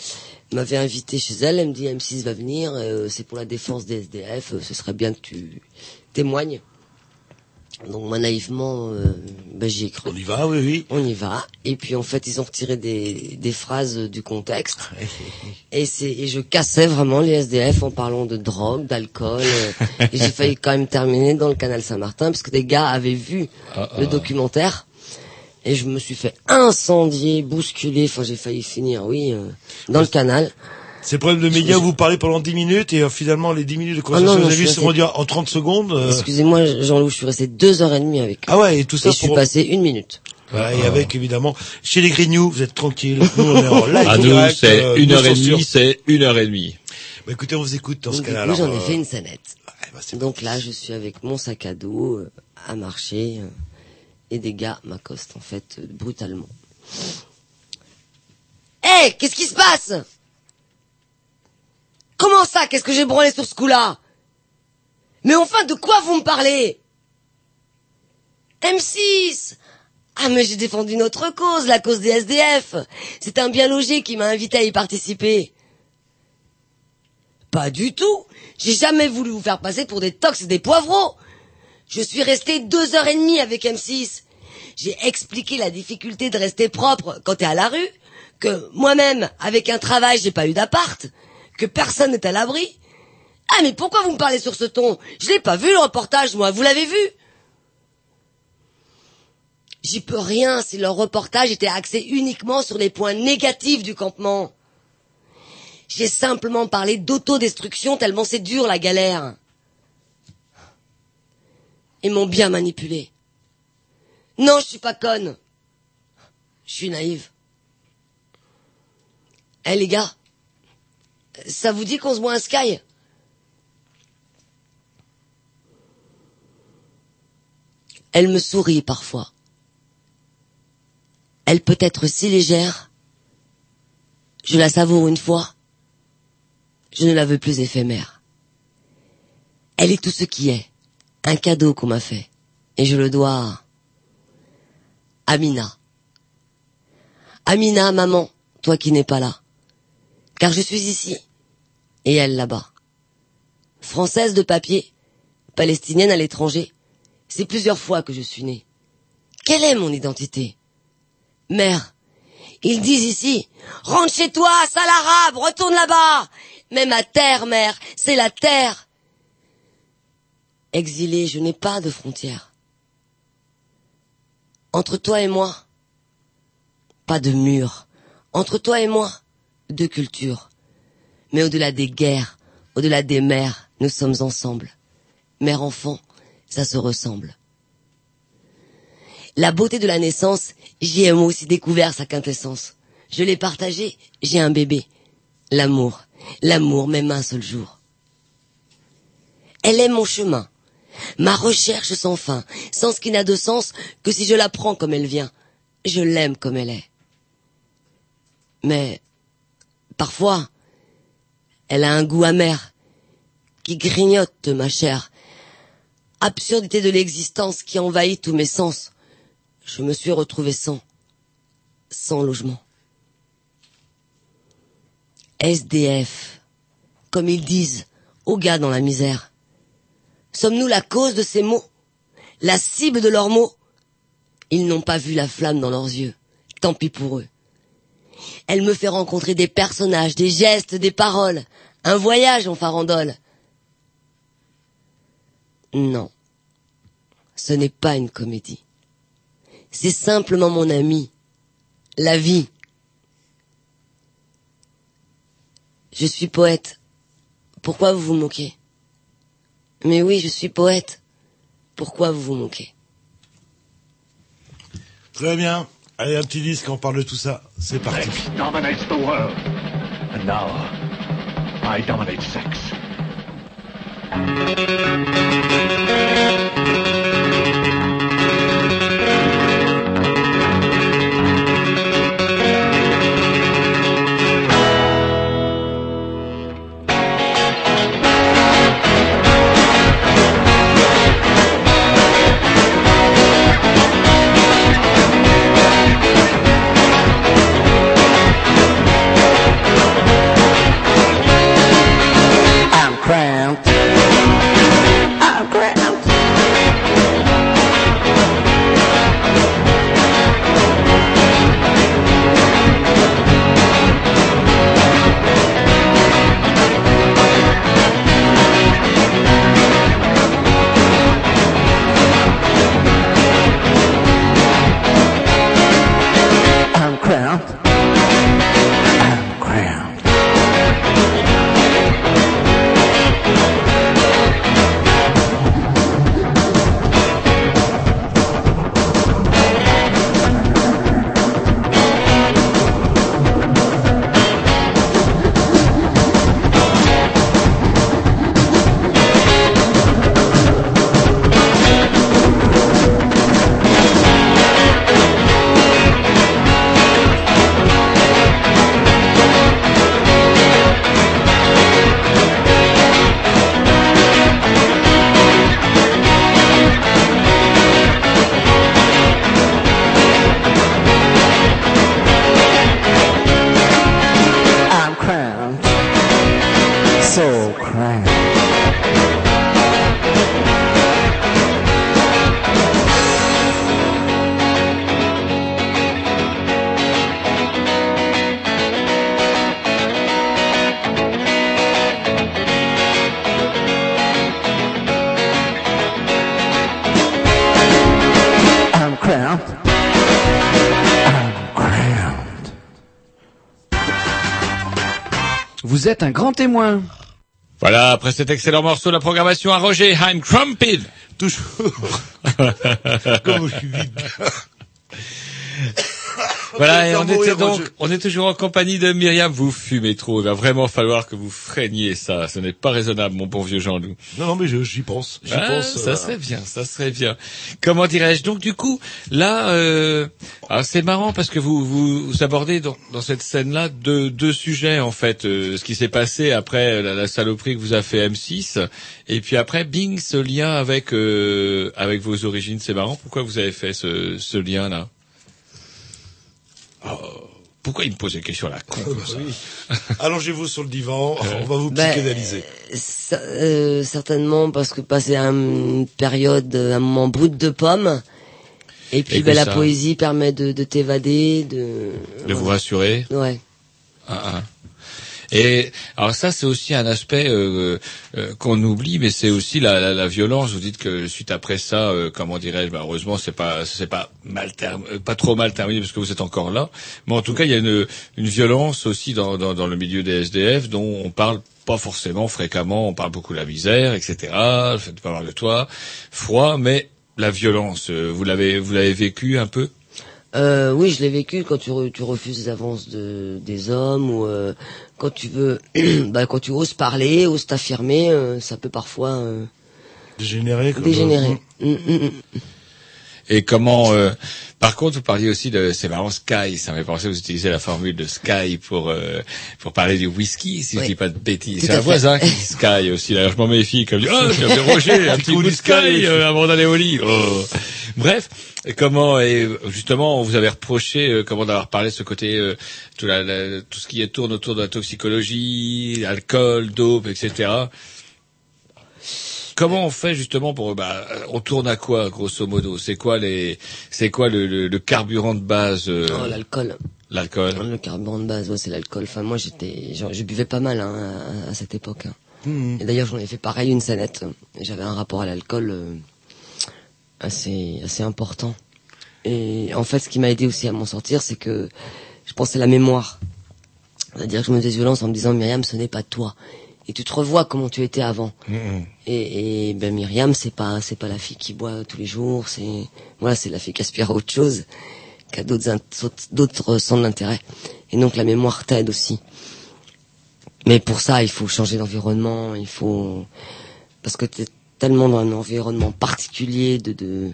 m'avait invité chez elle. Elle me dit M6 va venir. euh, c'est pour la défense des SDF. ce serait bien que tu témoignes. Donc moi naïvement, euh, ben, j'y ai cru. On y va, oui, oui. On y va. Et puis en fait, ils ont retiré des, des phrases du contexte. Et c'est et je cassais vraiment les SDF en parlant de drogue, d'alcool. et j'ai failli quand même terminer dans le canal Saint-Martin parce que des gars avaient vu Ah, le ah. documentaire. Et je me suis fait incendier, bousculer. Enfin, j'ai failli finir, oui, euh, dans le canal. C'est le problème de médias où vous parlez pendant 10 minutes et euh, finalement les 10 minutes de Ah conversation non, non, vous avez je vu suis se resté- rendu en 30 secondes. euh, Excusez-moi, Jean-Loup, je suis resté deux heures et demie avec eux. Ah ouais, et tout ça Et je suis passé une minute. Voilà, et avec évidemment, chez les Grignoux, vous êtes tranquille. Nous, on est en live À nous, c'est euh, une heure et demie, c'est une heure et demie. Bah, écoutez, on vous écoute dans ce Donc, cas-là. coup, j'en ai euh, fait une scénette. Donc là, je suis avec mon sac à dos euh, à marcher euh, et des gars m'accostent en fait euh, brutalement. Hé, qu'est-ce qui se passe? Comment ça Qu'est-ce que j'ai branlé sur ce coup-là Mais enfin, de quoi vous me parlez M6 Ah, mais j'ai défendu notre cause, la cause des SDF. C'est un bien logé qui m'a invité à y participer. Pas du tout. J'ai jamais voulu vous faire passer pour des tox et des poivreaux. Je suis resté deux heures et demie avec M6. J'ai expliqué la difficulté de rester propre quand t'es à la rue, que moi-même, avec un travail, j'ai pas eu d'appart, que personne n'est à l'abri. Ah, mais pourquoi vous me parlez sur ce ton? Je l'ai pas vu le reportage, moi. Vous l'avez vu? J'y peux rien si leur reportage était axé uniquement sur les points négatifs du campement. J'ai simplement parlé d'autodestruction tellement c'est dur la galère. Ils m'ont bien manipulé. Non, je suis pas conne. Je suis naïve. Eh les gars, ça vous dit qu'on se boit un sky? Elle me sourit parfois. Elle peut être si légère. Je la savoure une fois. Je ne la veux plus éphémère. Elle est tout ce qui est. Un cadeau qu'on m'a fait. Et je le dois à Amina. Amina, maman, toi qui n'es pas là. Car je suis ici. Et elle là-bas. Française de papier, palestinienne à l'étranger. C'est plusieurs fois que je suis née. Quelle est mon identité? Mère, ils disent ici, rentre chez toi, sale arabe, retourne là-bas. Mais ma terre, mère, c'est la terre. Exilé, je n'ai pas de frontières. Entre toi et moi, pas de mur. Entre toi et moi, deux cultures. Mais au-delà des guerres, au-delà des mers, nous sommes ensemble. Mère-enfant, ça se ressemble. La beauté de la naissance, j'y ai aussi découvert sa quintessence. Je l'ai partagée, j'ai un bébé. L'amour, l'amour même un seul jour. Elle est mon chemin, ma recherche sans fin, sans ce qui n'a de sens que si je la prends comme elle vient. Je l'aime comme elle est. Mais, parfois, elle a un goût amer, qui grignote ma chair. Absurdité de l'existence qui envahit tous mes sens. Je me suis retrouvé sans, sans logement. SDF, comme ils disent, aux gars dans la misère. Sommes-nous la cause de ces mots La cible de leurs mots Ils n'ont pas vu la flamme dans leurs yeux. Tant pis pour eux. Elle me fait rencontrer des personnages, des gestes, des paroles. Un voyage en farandole. Non. Ce n'est pas une comédie. C'est simplement mon ami. La vie. Je suis poète. Pourquoi vous vous moquez? Mais oui, je suis poète. Pourquoi vous vous moquez? Très bien. Allez, un petit disque, on parle de tout ça. C'est parti. I dominate sex. Vous êtes un grand témoin. Voilà, après cet excellent morceau, la programmation à Roger I'm Crumped. Toujours. Comme je suis vide. Voilà, et on était donc, on est toujours en compagnie de Myriam. Vous fumez trop. Il va vraiment falloir que vous freiniez ça. Ce n'est pas raisonnable, mon bon vieux Jean-Loup. Non, non, mais j'y pense. J'y Ah, pense. ça euh, serait bien, ça serait bien. Comment dirais-je? Donc du coup, là, euh, ah, c'est marrant parce que vous vous, vous abordez dans, dans cette scène-là deux, deux sujets en fait. Euh, ce qui s'est passé après la, la saloperie que vous a fait M6, et puis après, bing, ce lien avec euh, avec vos origines. C'est marrant. Pourquoi vous avez fait ce, ce lien-là? Oh, Pourquoi il me pose des questions à la con comme ça oui. Allongez-vous sur le divan, on va vous Ben, psychanalyser. Ça- euh, certainement parce que passer une période, un moment brut de pomme, et puis Et que ben, la ça- poésie permet de, de t'évader, de... De vous rassurer Ouais. Ah, ah. Et alors ça, c'est aussi un aspect euh, euh, qu'on oublie, mais c'est aussi la, la, la violence. Vous dites que suite après ça, euh, comment dirais-je bah, Heureusement, c'est pas c'est pas mal term- euh, pas trop mal terminé parce que vous êtes encore là. Mais en tout cas, il y a une, une violence aussi dans, dans, dans le milieu des SDF dont on parle pas forcément fréquemment. On parle beaucoup de la misère, etc. Le fait pas avoir de toit, froid, mais la violence, euh, vous l'avez vous l'avez vécu un peu? Euh, oui, je l'ai vécu quand tu, re- tu refuses les avances de, des hommes ou euh, quand tu veux, bah, quand tu oses parler, oses t'affirmer, euh, ça peut parfois euh, Dégénérer. comme- dégénérer. Et comment euh, Par contre, vous parliez aussi de c'est marrant Sky. Ça m'a pensé vous utilisez la formule de Sky pour euh, pour parler du whisky, si je Oui. dis pas de bêtises. C'est un fait. voisin qui dit Sky aussi. D'ailleurs, je m'en méfie comme dit, oh, j'ai Roger, un petit coup de Sky euh, avant d'aller au lit. Oh. Bref, comment et justement vous avez reproché euh, comment d'avoir parlé de ce côté euh, tout, la, la- tout ce qui tourne autour de la toxicologie, alcool, dope, etc. Comment on fait justement pour bah on tourne à quoi grosso modo? C'est quoi les c'est quoi le, le, le carburant de base euh, Oh, l'alcool. L'alcool. Le carburant de base, ouais, c'est l'alcool. Enfin, moi, j'étais, genre, je buvais pas mal hein, à, à cette époque. hein. Mhm. Et d'ailleurs, j'en ai fait pareil une scénette. J'avais un rapport à l'alcool euh, assez, assez important. Et en fait, ce qui m'a aidé aussi à m'en sortir, c'est que je pensais à la mémoire. C'est-à-dire que je me faisais violence en me disant, Myriam, ce n'est pas toi. Et tu te revois comment tu étais avant. Et, et ben Myriam, c'est pas c'est pas la fille qui boit tous les jours, c'est voilà, c'est la fille qui aspire à autre chose. qui a d'autres d'autres centres d'intérêt. Et donc la mémoire t'aide aussi. Mais pour ça, il faut changer d'environnement, il faut parce que tu es tellement dans un environnement particulier de de,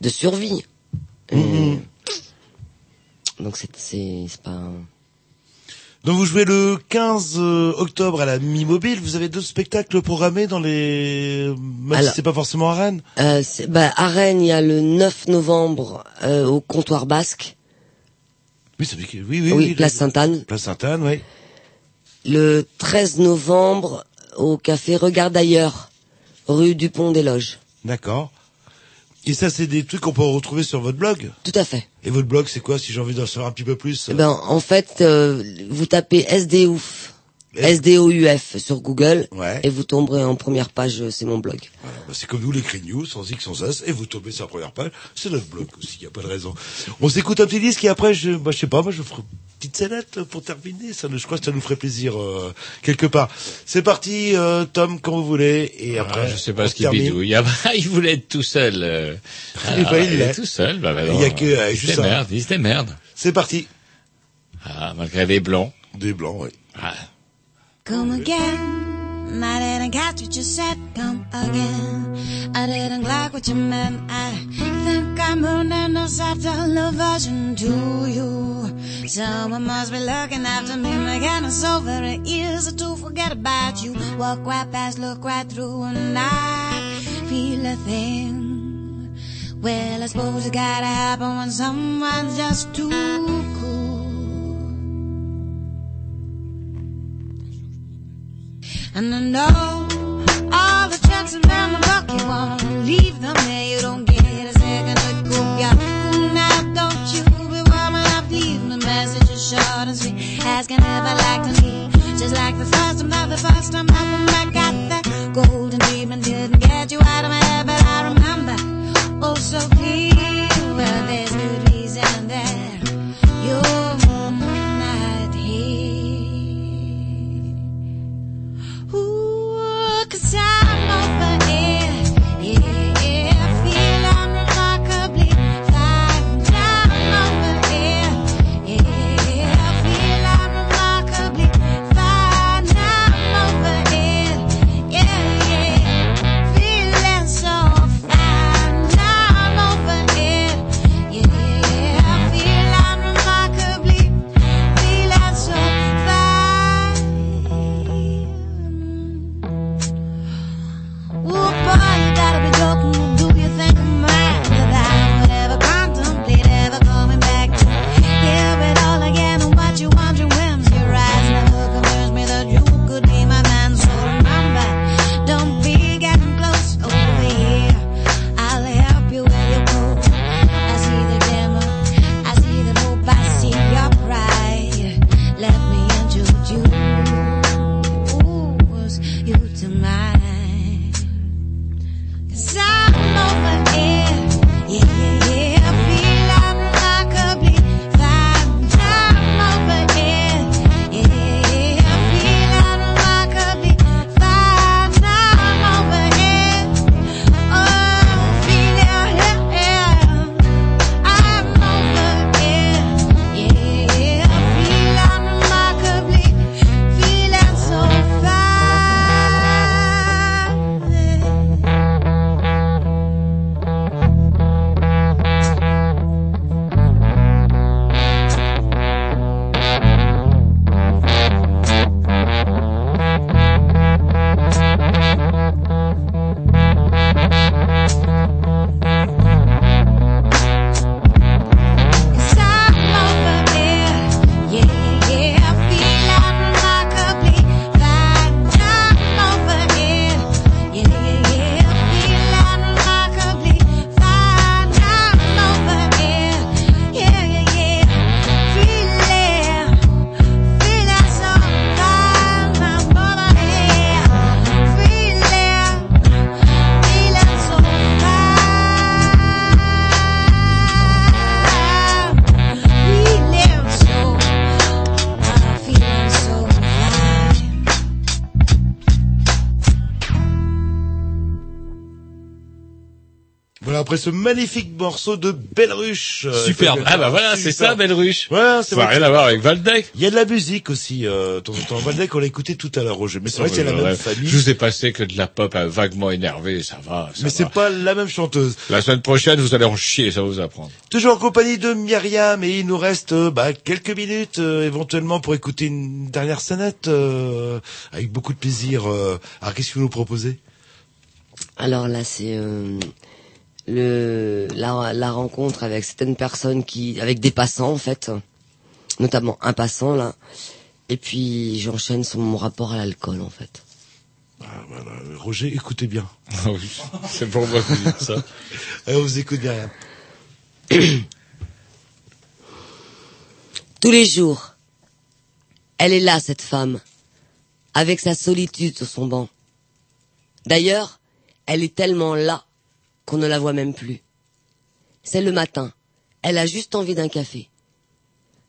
de survie. Et- Donc c'est c'est c'est pas Donc vous jouez le 15 euh, octobre à la Mi-Mobile. Vous avez deux spectacles programmés dans les... Même Alors- si c'est pas forcément à Rennes? Euh, bah, à Rennes, il y a le 9 novembre euh, au comptoir basque. Oui, ça que- oui, oui, oui, place Sainte-Anne. Place Sainte-Anne, oui. Le 13 novembre au café Regarde ailleurs, rue du Pont des Loges. D'accord. Et ça, c'est des trucs qu'on peut retrouver sur votre blog Tout à fait. Et votre blog, c'est quoi, si j'ai envie d'en savoir un petit peu plus Eh ben, en fait, euh, vous tapez SDOUF, SDOUF sur Google, et vous tomberez en première page, euh, c'est mon blog. Voilà, bah, c'est comme nous, les News, sans X, sans S, et vous tombez sur la première page, c'est notre blog aussi, y a pas de raison. On s'écoute un petit disque, et après, je, bah, je sais pas, moi, je ferai une petite scénette pour terminer, ça, nous- je crois que ça nous ferait plaisir, euh, quelque part. C'est parti, euh, Tom, quand vous voulez, et après, Ah, je sais pas ce qu'il termine. bidouille. Ah bah, il voulait être tout seul. euh. Eh ben, il est l'est. tout seul. Bah, bah, Il y a que, euh, il juste se ça. démerde, il se démerde. C'est parti. Ah, malgré les blancs. Des blancs, oui. Ah. Come again. I didn't catch what you said. Come again. I didn't like what you meant. I think I'm running a subtle version to you. Someone must be looking after me. Again, it's so very easy to forget about you. Walk right past, look right through, and I feel a thing. Well, I suppose it gotta happen when someone's just too And I know all the tricks around the block, wanna leave them there, you don't get a second to go. Yeah, now, don't you be warming up, leave me messages short and sweet, asking if I like to meet. Just like the first time, not the first time, I when I got that golden dream and didn't get you out of my head, but I remember, oh so clear, après ce magnifique morceau de Belruche. euh, Superbe. Ah bah voilà, c'est ça, Belruche. Ouais, c'est Ça n'a vrai. rien à voir avec Valdec. Il y a de la musique aussi, euh, de temps en temps. Valdec, on l'a écouté tout à l'heure, Roger. Mais c'est vrai que c'est la même famille. Je vous ai passé que de la pop euh, vaguement énervée, ça va. ça Mais c'est pas la même chanteuse. La semaine prochaine, vous allez en chier, ça va vous apprendre. Toujours en compagnie de Myriam et il nous reste euh, bah, quelques minutes euh, éventuellement pour écouter une dernière scénette euh, avec beaucoup de plaisir. euh. Alors qu'est-ce que vous nous proposez? Alors là, c'est euh, le la, la rencontre avec certaines personnes qui, avec des passants en fait, notamment un passant là. Et puis j'enchaîne sur mon rapport à l'alcool en fait. Ah, voilà. Roger, écoutez bien. Ah oui, c'est pour moi que vous dites ça. Euh, on vous écoute Myriam. Tous les jours, elle est là cette femme, avec sa solitude sur son banc. D'ailleurs, elle est tellement là qu'on ne la voit même plus. C'est le matin. Elle a juste envie d'un café.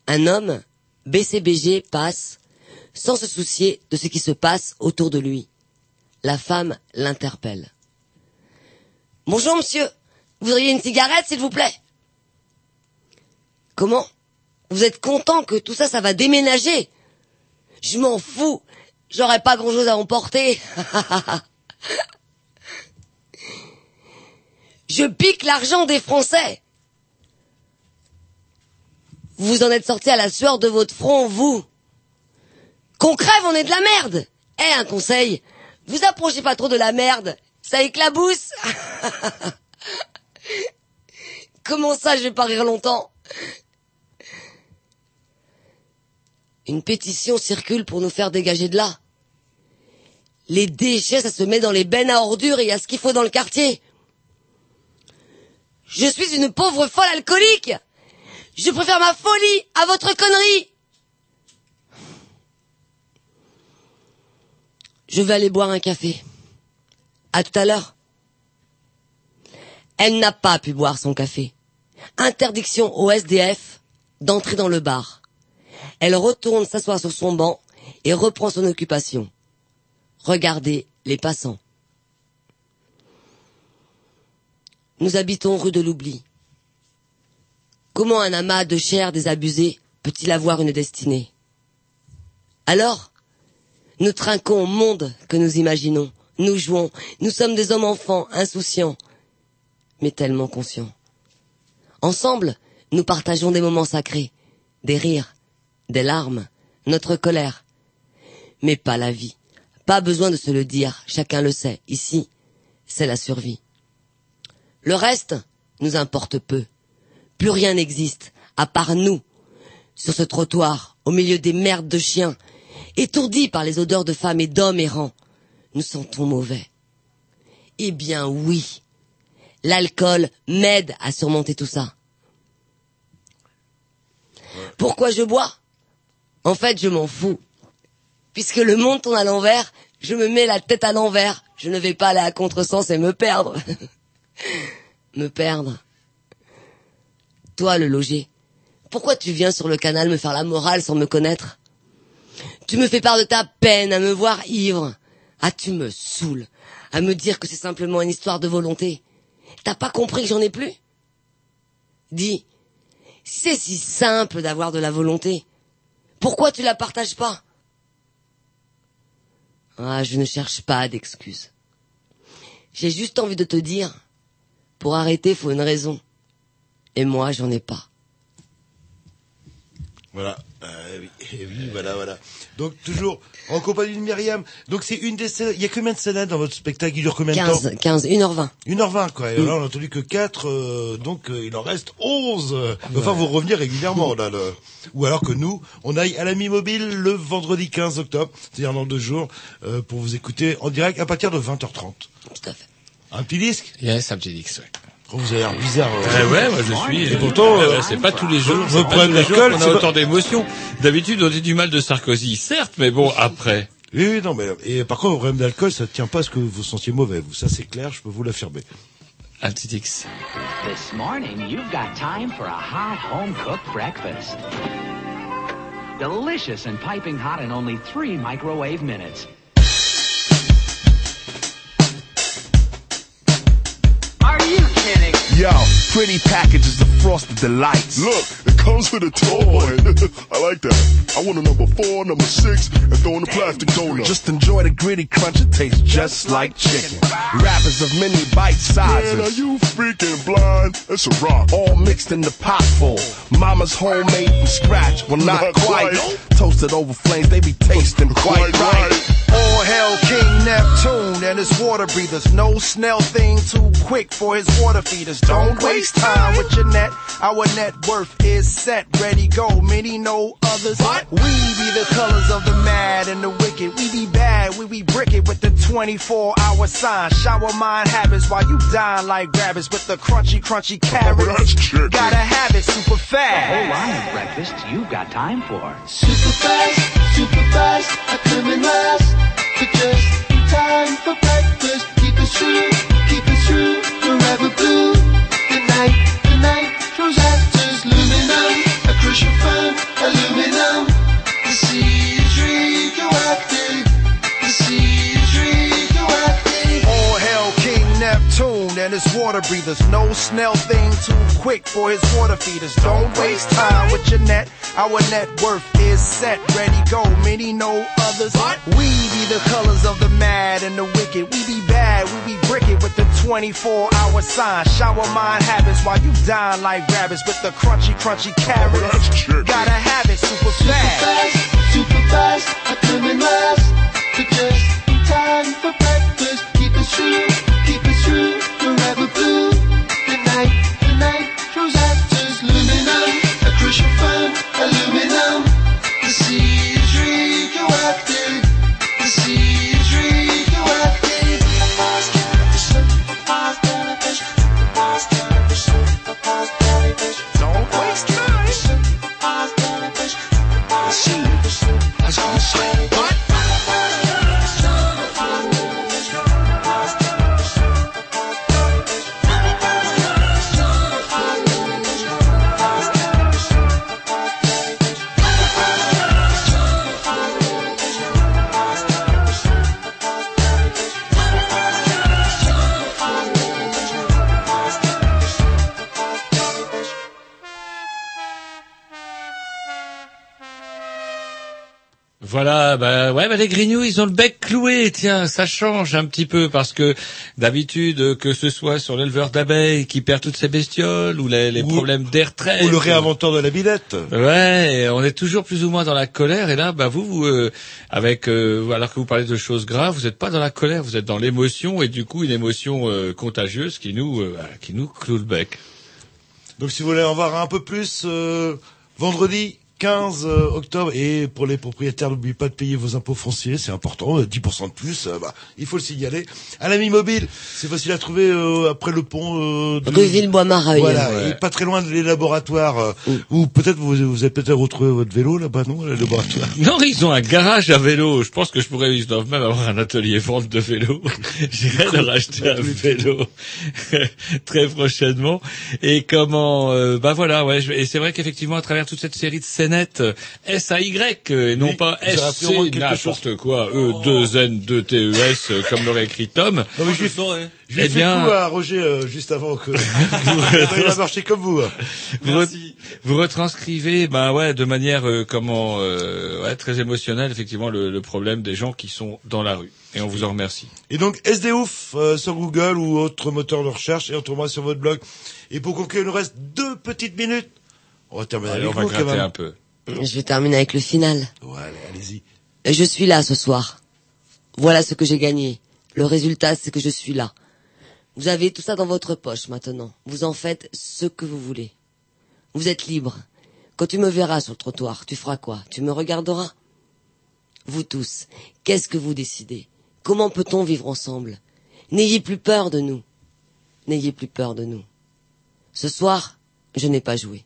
Un homme, BCBG, passe, sans se soucier de ce qui se passe autour de lui. La femme l'interpelle. Bonjour monsieur, vous auriez une cigarette s'il vous plaît? Comment? Vous êtes content que tout ça, ça va déménager? Je m'en fous, j'aurais pas grand-chose à emporter. Je pique l'argent des Français. Vous en êtes sorti à la sueur de votre front, vous. Qu'on crève, on est de la merde. Eh, un conseil. Vous approchez pas trop de la merde. Ça éclabousse. Comment ça, je vais pas rire longtemps? Une pétition circule pour nous faire dégager de là. Les déchets, ça se met dans les bennes à ordures et il y a ce qu'il faut dans le quartier. Je suis une pauvre folle alcoolique. Je préfère ma folie à votre connerie. Je vais aller boire un café. À tout à l'heure. Elle n'a pas pu boire son café. Interdiction au SDF d'entrer dans le bar. Elle retourne s'asseoir sur son banc et reprend son occupation. Regardez les passants. Nous habitons rue de l'oubli. Comment un amas de chair désabusée peut-il avoir une destinée? Alors, nous trinquons au monde que nous imaginons. Nous jouons. Nous sommes des hommes enfants, insouciants, mais tellement conscients. Ensemble, nous partageons des moments sacrés, des rires, des larmes, notre colère. Mais pas la vie. Pas besoin de se le dire, chacun le sait. Ici, c'est la survie. Le reste nous importe peu. Plus rien n'existe, à part nous, sur ce trottoir, au milieu des merdes de chiens, étourdis par les odeurs de femmes et d'hommes errants. Nous sentons mauvais. Eh bien oui, l'alcool m'aide à surmonter tout ça. Pourquoi je bois? En fait, je m'en fous. Puisque le monde tourne à l'envers, je me mets la tête à l'envers. Je ne vais pas aller à contresens et me perdre. me perdre. Toi, le logé, pourquoi tu viens sur le canal me faire la morale sans me connaître? Tu me fais part de ta peine à me voir ivre. Ah, tu me saoules. À me dire que c'est simplement une histoire de volonté. T'as pas compris que j'en ai plus? Dis, c'est si simple d'avoir de la volonté, pourquoi tu la partages pas? Ah, je ne cherche pas d'excuses. J'ai juste envie de te dire, pour arrêter, faut une raison. Et moi, j'en ai pas. Voilà. Euh, oui, eh oui, voilà, voilà. Donc toujours en compagnie de Myriam. Donc c'est une des scènes. Il y a combien de scènes dans votre spectacle? Il dure combien de 15, temps? 15, 1h20. 1h20 quoi. Et Mm. là on a entendu que 4, donc euh, il en reste 11. Euh, Enfin vous revenir régulièrement là. Le... Ou alors que nous, on aille à la mi-mobile le vendredi 15 octobre, c'est-à-dire dans deux jours, euh, pour vous écouter en direct à partir de 20h30. Tout à fait. Un petit disque Yes, un petit disque, ouais. Oh, vous avez l'air bizarre. euh. Eh ouais, moi je suis. Et pourtant, euh, ouais, c'est pas tous les jours. problème tous les jours d'alcool, qu'on c'est a pas- autant d'émotions. D'habitude, on dit du mal de Sarkozy, certes, mais bon, après. Oui, oui, non, mais et par contre, le problème d'alcool, ça ne tient pas à ce que vous sentiez mauvais. Vous, ça c'est clair, je peux vous l'affirmer. Un petit X. This morning, you've got time for a hot home-cooked breakfast. Delicious and piping hot in only three microwave minutes. Are you kidding? Yo, pretty packages of frosted delights. Look, it comes with a toy. I like that. I want a number four, number six, and throw in a plastic donut. Just enjoy the gritty crunch, it tastes just like chicken. Wrappers of many bite sizes. Man, are you freaking blind? It's a rock. All mixed in the pot full. Mama's homemade from scratch. Well, not, Not quite. quite. Toasted over flames, they be tasting quite, Quite right. right. All hail King Neptune and his water breathers. No snail thing too quick for his water feeders. Don't waste time with your net. Our net worth is set, ready, go. Many know others. We be the colors of the mad and the wicked. We be bad, we be brick it with the 24 hour sign. Shower mind habits while you dine like rabbits with the crunchy, crunchy oh, carrots. Gotta have it super The whole fast. Oh, line of breakfast you've got time for. Super fast, super fast, I come in last. But just in time for breakfast. Keep it true, keep it true, forever blue. The His water breathers. No snail thing too quick for his water feeders. Don't waste time with your net. Our net worth is set, ready, go. Many know others. We be the colors of the mad and the wicked. We be bad, we be brick it with the 24 hour sign. Shower mind habits while you dine like rabbits with the crunchy, crunchy carrots. Gotta have it super Super fast. fast, super fast, I come in last. But just in time for breakfast. Keep it true, The bah bah les grignoux, ils ont le bec cloué. Tiens, ça change un petit peu parce que d'habitude, que ce soit sur l'éleveur d'abeilles qui perd toutes ses bestioles ou les, les Ou- problèmes d'air traite, Ou le réinventeur de la billette. Ouais, on est toujours plus ou moins dans la colère. Et là, bah vous, vous euh, avec euh, alors que vous parlez de choses graves, vous n'êtes pas dans la colère, vous êtes dans l'émotion et du coup une émotion euh, contagieuse qui nous euh, voilà, qui nous cloue le bec. Donc si vous voulez en voir un peu plus, euh, vendredi 15 euh, octobre. Et pour les propriétaires n'oubliez pas de payer vos impôts fonciers c'est important euh, 10% de plus euh, bah, il faut le signaler à l'ami mobile c'est facile à trouver euh, après le pont euh, de Villebois-Mareuil. Voilà ouais. et pas très loin des laboratoires oui. ou peut-être vous, vous, avez peut-être retrouvé votre vélo là-bas non les laboratoires non ils ont un garage à vélo. Je pense que je pourrais ils doivent même avoir un atelier vente de vélo. J'irai leur acheter un vélo très prochainement. Et comment euh, bah voilà ouais et c'est vrai qu'effectivement à travers toute cette série de 16 planète euh, S A Y, euh, et non pas S C n'importe quoi. E 2 N 2 T E S, euh, comme l'aurait écrit Tom. Non, mais je lui je eh à Roger juste avant que il a marché comme vous. Hein. Vous, vous retranscrivez, ben ouais, de manière comment ouais, très émotionnelle effectivement le, problème des gens qui sont dans la rue. Et on vous en remercie. Et donc SDOF sur Google ou autre moteur de recherche et on autrement sur votre blog. Et pour conclure, il nous reste deux petites minutes. On va terminer Allez, avec on va gratter un peu. Je vais terminer avec le final. Ouais, allez, allez-y. Je suis là ce soir. Voilà ce que j'ai gagné. Le résultat, c'est que je suis là. Vous avez tout ça dans votre poche maintenant. Vous en faites ce que vous voulez. Vous êtes libre. Quand tu me verras sur le trottoir, tu feras quoi? Tu me regarderas? Vous tous, qu'est-ce que vous décidez? Comment peut-on vivre ensemble? N'ayez plus peur de nous. N'ayez plus peur de nous. Ce soir, je n'ai pas joué.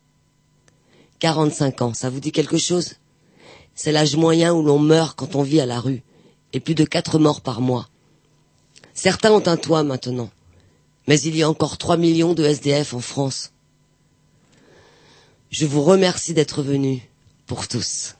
45 ans, ça vous dit quelque chose? C'est l'âge moyen où l'on meurt quand on vit à la rue, et plus de quatre morts par mois. Certains ont un toit maintenant, mais il y a encore 3 millions de SDF en France. Je vous remercie d'être venus, pour tous.